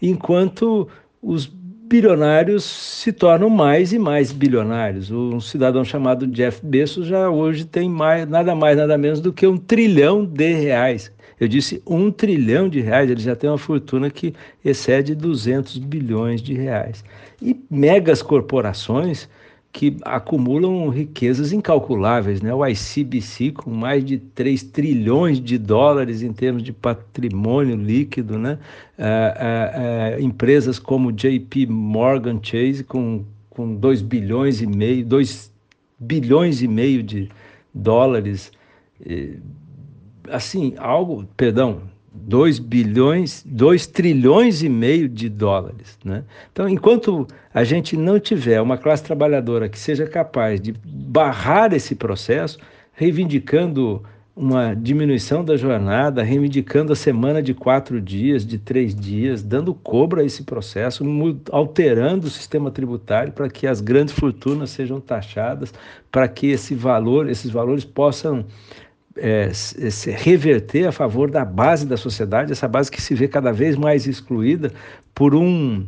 enquanto os bilionários se tornam mais e mais bilionários. Um cidadão chamado Jeff Bezos já hoje tem mais, nada mais, nada menos do que um trilhão de reais. Eu disse um trilhão de reais, ele já tem uma fortuna que excede 200 bilhões de reais. E megas corporações que acumulam riquezas incalculáveis, né? O ICBC com mais de 3 trilhões de dólares em termos de patrimônio líquido, né? É, é, é, empresas como JP Morgan Chase com, com 2 bilhões e meio, 2 bilhões e meio de dólares, assim, algo, perdão, 2 bilhões, 2 trilhões e meio de dólares. Né? Então, enquanto a gente não tiver uma classe trabalhadora que seja capaz de barrar esse processo, reivindicando uma diminuição da jornada, reivindicando a semana de quatro dias, de três dias, dando cobra a esse processo, alterando o sistema tributário para que as grandes fortunas sejam taxadas, para que esse valor, esses valores possam é, se reverter a favor da base da sociedade, essa base que se vê cada vez mais excluída por um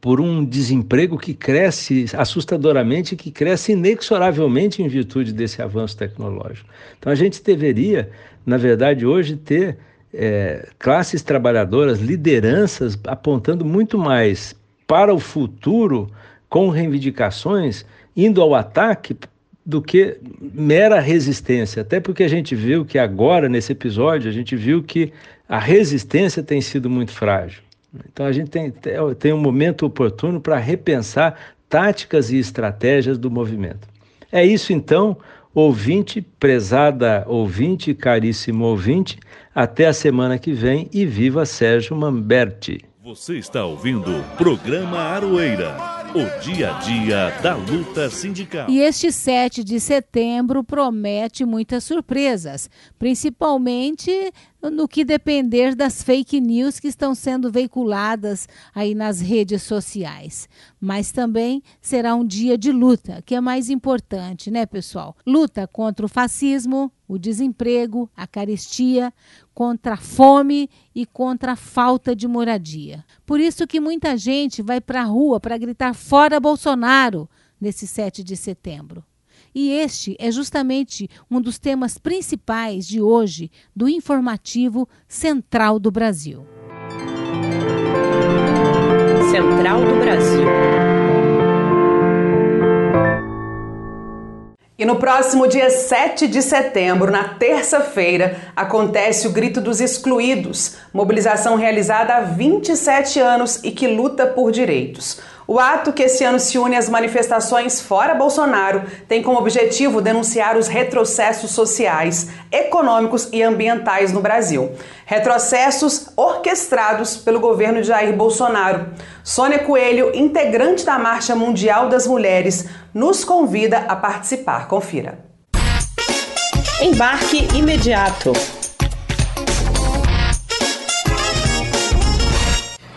por um desemprego que cresce assustadoramente, que cresce inexoravelmente em virtude desse avanço tecnológico. Então a gente deveria, na verdade, hoje ter é, classes trabalhadoras, lideranças apontando muito mais para o futuro com reivindicações, indo ao ataque do que mera resistência. Até porque a gente viu que agora, nesse episódio, a gente viu que a resistência tem sido muito frágil. Então a gente tem, tem um momento oportuno para repensar táticas e estratégias do movimento. É isso então, ouvinte, prezada ouvinte, caríssimo ouvinte. Até a semana que vem e viva Sérgio Mamberti. Você está ouvindo o programa Aroeira. O dia a dia da luta sindical. E este 7 de setembro promete muitas surpresas, principalmente no que depender das fake news que estão sendo veiculadas aí nas redes sociais. Mas também será um dia de luta, que é mais importante, né, pessoal? Luta contra o fascismo, o desemprego, a carestia, contra a fome e contra a falta de moradia. Por isso que muita gente vai para a rua para gritar fora Bolsonaro nesse 7 de setembro. E este é justamente um dos temas principais de hoje do informativo Central do Brasil. Central do Brasil. E no próximo dia 7 de setembro, na terça-feira, acontece o Grito dos Excluídos, mobilização realizada há 27 anos e que luta por direitos. O ato, que esse ano se une às manifestações fora Bolsonaro, tem como objetivo denunciar os retrocessos sociais, econômicos e ambientais no Brasil. Retrocessos orquestrados pelo governo de Jair Bolsonaro. Sônia Coelho, integrante da Marcha Mundial das Mulheres, nos convida a participar. Confira. Embarque imediato.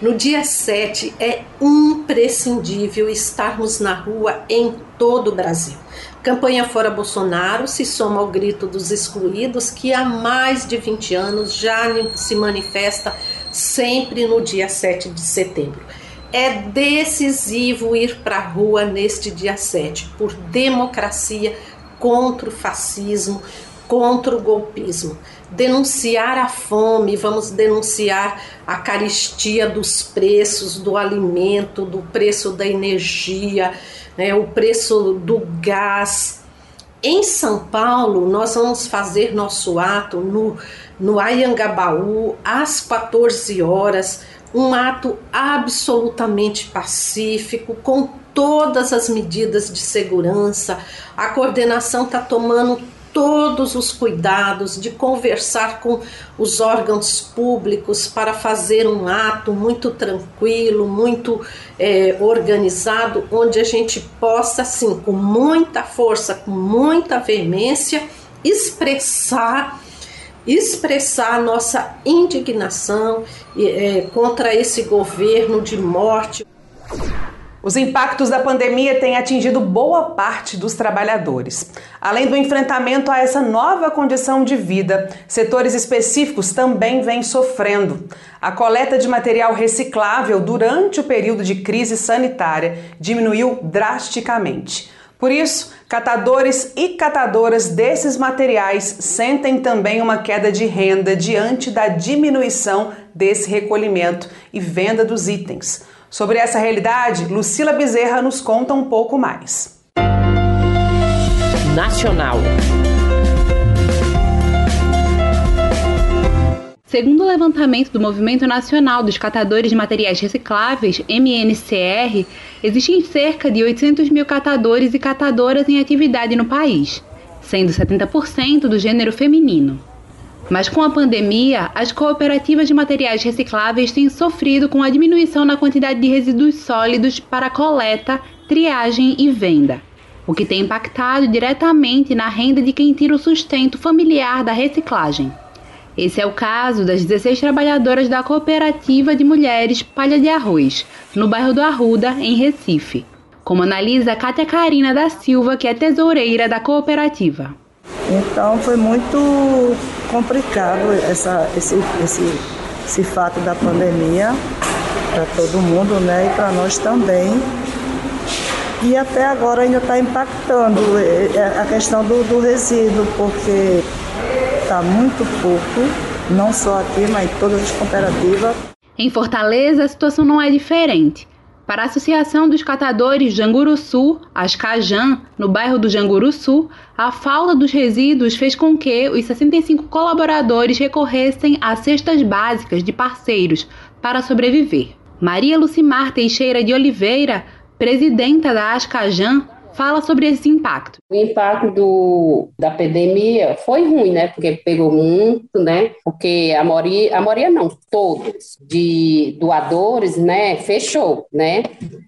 No dia 7 é imprescindível estarmos na rua em todo o Brasil. Campanha Fora Bolsonaro se soma ao grito dos excluídos, que há mais de 20 anos já se manifesta sempre no dia 7 de setembro. É decisivo ir para a rua neste dia 7 por democracia contra o fascismo, contra o golpismo. Denunciar a fome, vamos denunciar a caristia dos preços do alimento, do preço da energia, né, o preço do gás. Em São Paulo, nós vamos fazer nosso ato no, no Ayangabaú às 14 horas, um ato absolutamente pacífico, com todas as medidas de segurança. A coordenação está tomando todos os cuidados de conversar com os órgãos públicos para fazer um ato muito tranquilo, muito é, organizado, onde a gente possa, assim, com muita força, com muita veemência, expressar expressar nossa indignação é, contra esse governo de morte. Os impactos da pandemia têm atingido boa parte dos trabalhadores. Além do enfrentamento a essa nova condição de vida, setores específicos também vêm sofrendo. A coleta de material reciclável durante o período de crise sanitária diminuiu drasticamente. Por isso, catadores e catadoras desses materiais sentem também uma queda de renda diante da diminuição desse recolhimento e venda dos itens. Sobre essa realidade, Lucila Bezerra nos conta um pouco mais. Nacional. Segundo o levantamento do Movimento Nacional dos Catadores de Materiais Recicláveis, MNCR, existem cerca de 800 mil catadores e catadoras em atividade no país, sendo 70% do gênero feminino. Mas com a pandemia, as cooperativas de materiais recicláveis têm sofrido com a diminuição na quantidade de resíduos sólidos para coleta, triagem e venda, o que tem impactado diretamente na renda de quem tira o sustento familiar da reciclagem. Esse é o caso das 16 trabalhadoras da Cooperativa de Mulheres Palha de Arroz, no bairro do Arruda, em Recife, como analisa Cátia Carina da Silva, que é tesoureira da cooperativa. Então foi muito complicado essa, esse, esse, esse fato da pandemia para todo mundo, né? E para nós também. E até agora ainda está impactando é, é, a questão do, do resíduo, porque está muito pouco, não só aqui, mas em todas as cooperativas. Em Fortaleza, a situação não é diferente. Para a Associação dos Catadores Janguruçu, Ascajan, no bairro do Janguruçu, a falta dos resíduos fez com que os 65 colaboradores recorressem a cestas básicas de parceiros para sobreviver. Maria Lucimar Teixeira de Oliveira, presidenta da Ascajan, fala sobre esse impacto. O impacto do, da pandemia foi ruim, né? Porque pegou muito, né? Porque a maioria, a maioria não, todos, de doadores, né? Fechou, né?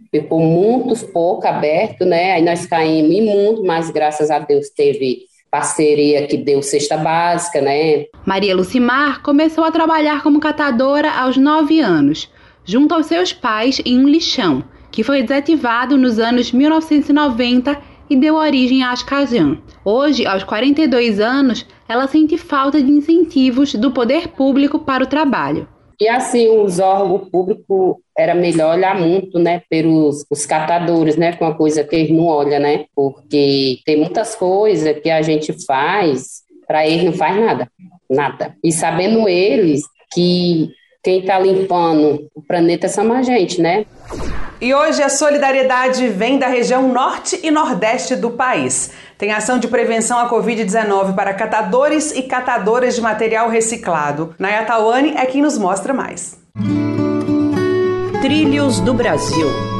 Ficou muitos pouco aberto, né? Aí nós caímos em muito, mas graças a Deus teve parceria que deu cesta básica, né? Maria Lucimar começou a trabalhar como catadora aos nove anos, junto aos seus pais em um lixão que foi desativado nos anos 1990 e deu origem à Ascajan. Hoje, aos 42 anos, ela sente falta de incentivos do poder público para o trabalho. E assim, os órgãos públicos era melhor olhar muito, né, pelos os catadores, né, com a coisa que eles não olham, né, porque tem muitas coisas que a gente faz, para eles não faz nada, nada. E sabendo eles que quem está limpando o planeta somos a gente, né? E hoje a solidariedade vem da região norte e nordeste do país. Tem ação de prevenção à Covid-19 para catadores e catadoras de material reciclado. Nayatawane é quem nos mostra mais. Trilhos do Brasil.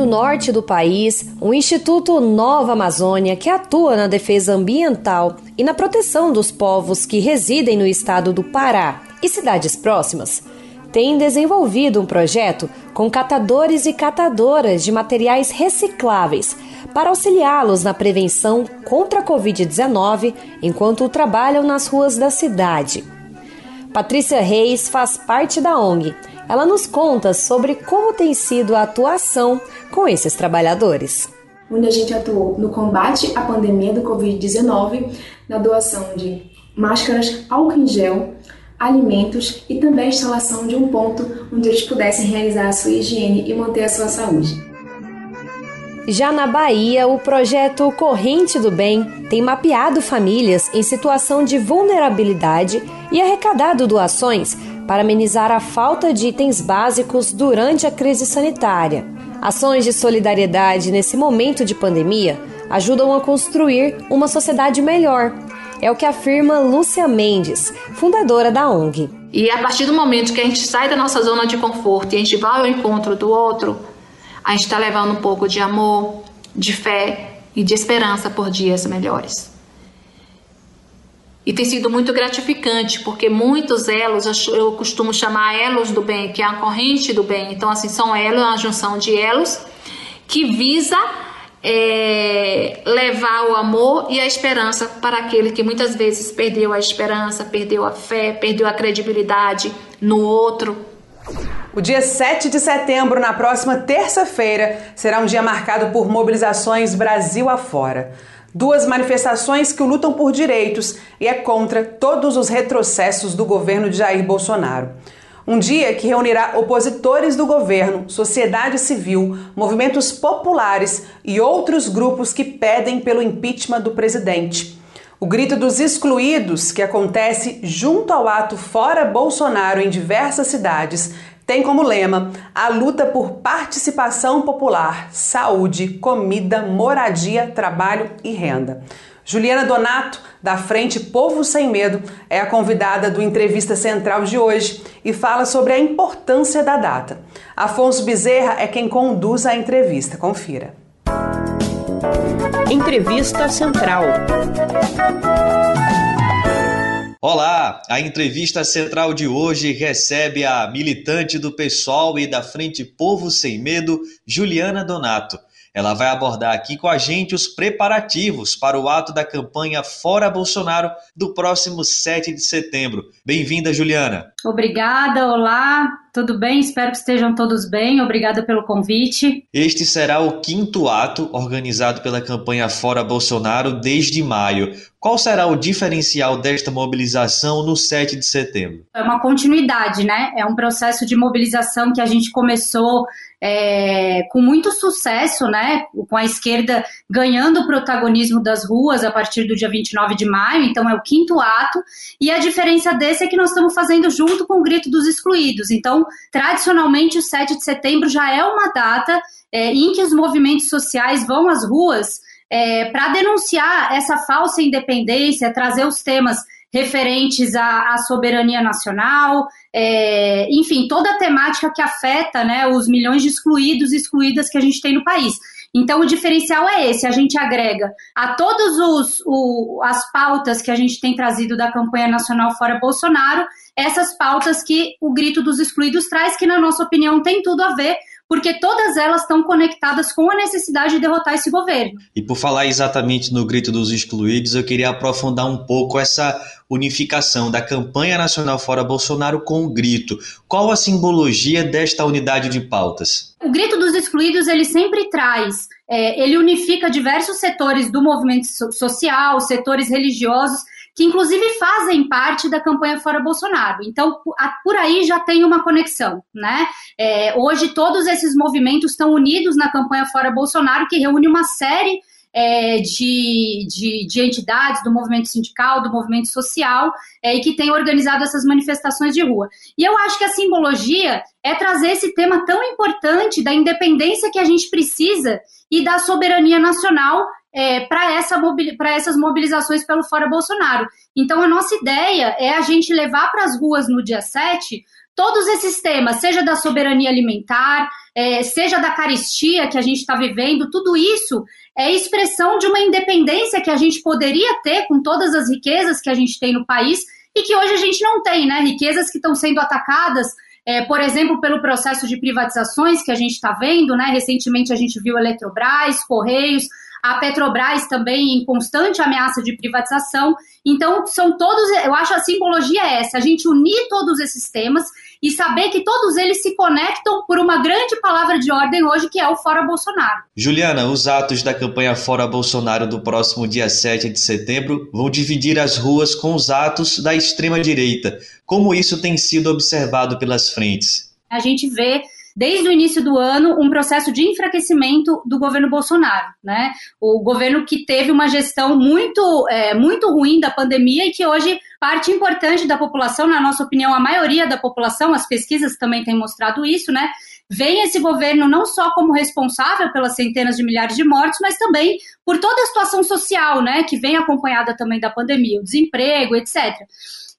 No norte do país, o Instituto Nova Amazônia, que atua na defesa ambiental e na proteção dos povos que residem no estado do Pará e cidades próximas, tem desenvolvido um projeto com catadores e catadoras de materiais recicláveis para auxiliá-los na prevenção contra a Covid-19 enquanto trabalham nas ruas da cidade. Patrícia Reis faz parte da ONG. Ela nos conta sobre como tem sido a atuação com esses trabalhadores. Onde a gente atuou no combate à pandemia do Covid-19, na doação de máscaras, álcool em gel, alimentos e também a instalação de um ponto onde eles pudessem realizar a sua higiene e manter a sua saúde. Já na Bahia, o projeto Corrente do Bem tem mapeado famílias em situação de vulnerabilidade e arrecadado doações para amenizar a falta de itens básicos durante a crise sanitária. Ações de solidariedade nesse momento de pandemia ajudam a construir uma sociedade melhor. É o que afirma Lúcia Mendes, fundadora da ONG. E a partir do momento que a gente sai da nossa zona de conforto e a gente vai ao encontro do outro, a gente está levando um pouco de amor, de fé e de esperança por dias melhores. E tem sido muito gratificante, porque muitos elos, eu costumo chamar elos do bem, que é a corrente do bem. Então, assim, são elos, uma junção de elos que visa é, levar o amor e a esperança para aquele que muitas vezes perdeu a esperança, perdeu a fé, perdeu a credibilidade no outro, o dia 7 de setembro, na próxima terça-feira, será um dia marcado por mobilizações Brasil afora. Duas manifestações que lutam por direitos e é contra todos os retrocessos do governo de Jair Bolsonaro. Um dia que reunirá opositores do governo, sociedade civil, movimentos populares e outros grupos que pedem pelo impeachment do presidente. O grito dos excluídos, que acontece junto ao ato Fora Bolsonaro em diversas cidades, tem como lema a luta por participação popular, saúde, comida, moradia, trabalho e renda. Juliana Donato, da Frente Povo Sem Medo, é a convidada do Entrevista Central de hoje e fala sobre a importância da data. Afonso Bezerra é quem conduz a entrevista. Confira. Entrevista Central. Olá, a entrevista central de hoje recebe a militante do PSOL e da Frente Povo Sem Medo, Juliana Donato. Ela vai abordar aqui com a gente os preparativos para o ato da campanha Fora Bolsonaro do próximo 7 de setembro. Bem-vinda, Juliana. Obrigada, olá, tudo bem? Espero que estejam todos bem. Obrigada pelo convite. Este será o quinto ato organizado pela campanha Fora Bolsonaro desde maio. Qual será o diferencial desta mobilização no 7 de setembro? É uma continuidade, né? É um processo de mobilização que a gente começou é, com muito sucesso, né? Com a esquerda ganhando o protagonismo das ruas a partir do dia 29 de maio, então é o quinto ato. E a diferença desse é que nós estamos fazendo junto com o grito dos excluídos. Então, tradicionalmente, o 7 de setembro já é uma data é, em que os movimentos sociais vão às ruas é, para denunciar essa falsa independência, trazer os temas referentes à, à soberania nacional, é, enfim, toda a temática que afeta né, os milhões de excluídos e excluídas que a gente tem no país. Então, o diferencial é esse: a gente agrega a todas as pautas que a gente tem trazido da campanha nacional Fora Bolsonaro, essas pautas que o grito dos excluídos traz, que, na nossa opinião, tem tudo a ver porque todas elas estão conectadas com a necessidade de derrotar esse governo. E por falar exatamente no grito dos excluídos, eu queria aprofundar um pouco essa unificação da campanha nacional fora Bolsonaro com o grito. Qual a simbologia desta unidade de pautas? O grito dos excluídos ele sempre traz, é, ele unifica diversos setores do movimento social, setores religiosos que inclusive fazem parte da campanha Fora Bolsonaro. Então, por aí já tem uma conexão, né? É, hoje todos esses movimentos estão unidos na campanha Fora Bolsonaro, que reúne uma série é, de, de, de, entidades do movimento sindical, do movimento social, é, e que tem organizado essas manifestações de rua. E eu acho que a simbologia é trazer esse tema tão importante da independência que a gente precisa e da soberania nacional é, para essa, essas mobilizações pelo Fora Bolsonaro. Então, a nossa ideia é a gente levar para as ruas no dia 7 todos esses temas, seja da soberania alimentar, é, seja da caristia que a gente está vivendo, tudo isso é expressão de uma independência que a gente poderia ter com todas as riquezas que a gente tem no país e que hoje a gente não tem, né? Riquezas que estão sendo atacadas é, por exemplo, pelo processo de privatizações que a gente está vendo, né? Recentemente a gente viu Eletrobras, Correios, a Petrobras também em constante ameaça de privatização. Então, são todos, eu acho a simbologia é essa, a gente unir todos esses temas e saber que todos eles se conectam por uma grande palavra de ordem hoje, que é o Fora Bolsonaro. Juliana, os atos da campanha Fora Bolsonaro do próximo dia 7 de setembro vão dividir as ruas com os atos da extrema-direita. Como isso tem sido observado pelas frentes? A gente vê desde o início do ano, um processo de enfraquecimento do governo Bolsonaro, né? O governo que teve uma gestão muito, é, muito ruim da pandemia e que hoje parte importante da população, na nossa opinião, a maioria da população, as pesquisas também têm mostrado isso, né? Vem esse governo não só como responsável pelas centenas de milhares de mortes, mas também por toda a situação social, né, que vem acompanhada também da pandemia, o desemprego, etc.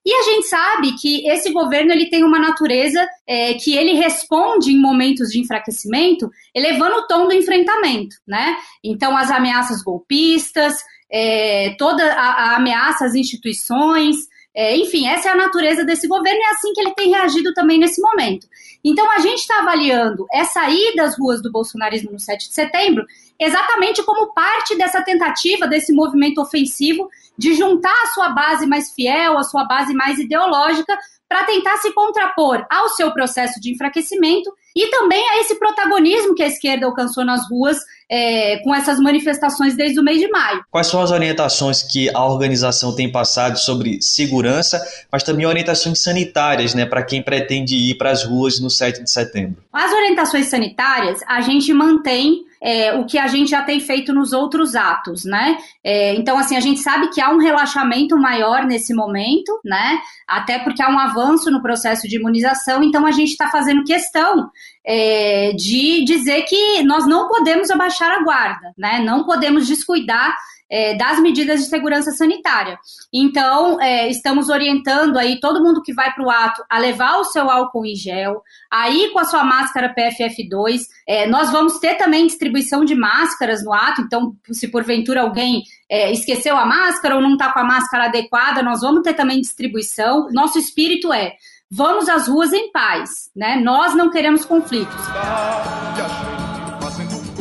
E a gente sabe que esse governo ele tem uma natureza é, que ele responde em momentos de enfraquecimento, elevando o tom do enfrentamento, né? Então, as ameaças golpistas, é, toda a, a, ameaça às instituições, é, enfim, essa é a natureza desse governo e é assim que ele tem reagido também nesse momento. Então, a gente está avaliando essa ida às ruas do bolsonarismo no 7 de setembro exatamente como parte dessa tentativa, desse movimento ofensivo, de juntar a sua base mais fiel, a sua base mais ideológica, para tentar se contrapor ao seu processo de enfraquecimento e também a esse protagonismo que a esquerda alcançou nas ruas é, com essas manifestações desde o mês de maio. Quais são as orientações que a organização tem passado sobre segurança, mas também orientações sanitárias, né, para quem pretende ir para as ruas no 7 de setembro? As orientações sanitárias a gente mantém é, o que a gente já tem feito nos outros atos, né? É, então, assim, a gente sabe que há um relaxamento maior nesse momento, né? Até porque há um avanço no processo de imunização, então a gente está fazendo questão é, de dizer que nós não podemos abaixar a guarda, né? Não podemos descuidar é, das medidas de segurança sanitária. Então, é, estamos orientando aí todo mundo que vai para o ato a levar o seu álcool em gel, aí com a sua máscara PFF2. É, nós vamos ter também distribuição de máscaras no ato, então, se porventura alguém é, esqueceu a máscara ou não está com a máscara adequada, nós vamos ter também distribuição. Nosso espírito é vamos às ruas em paz, né? Nós não queremos conflitos.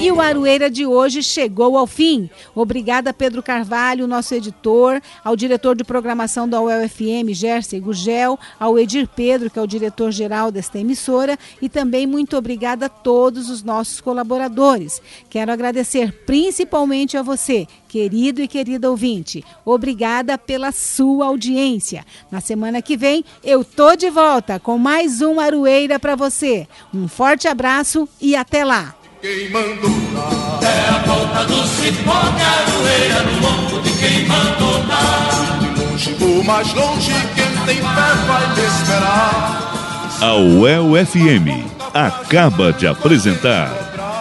E o Aroeira de hoje chegou ao fim. Obrigada, Pedro Carvalho, nosso editor, ao diretor de programação da UEL-FM, Gerson Gugel, ao Edir Pedro, que é o diretor-geral desta emissora, e também muito obrigada a todos os nossos colaboradores. Quero agradecer principalmente a você, querido e querida ouvinte. Obrigada pela sua audiência. Na semana que vem, eu tô de volta com mais um Aroeira para você. Um forte abraço e até lá! Quem mandou dar É a volta do cipó caroeira no lombo de quem mandou dar De longe ou mais longe, quem tem fé vai me esperar A UEL FM acaba de apresentar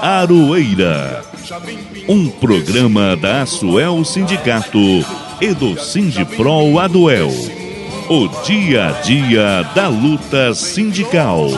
Aroeira um programa da Asuel Sindicato e do Sindipro Aduel. O dia a dia da luta sindical.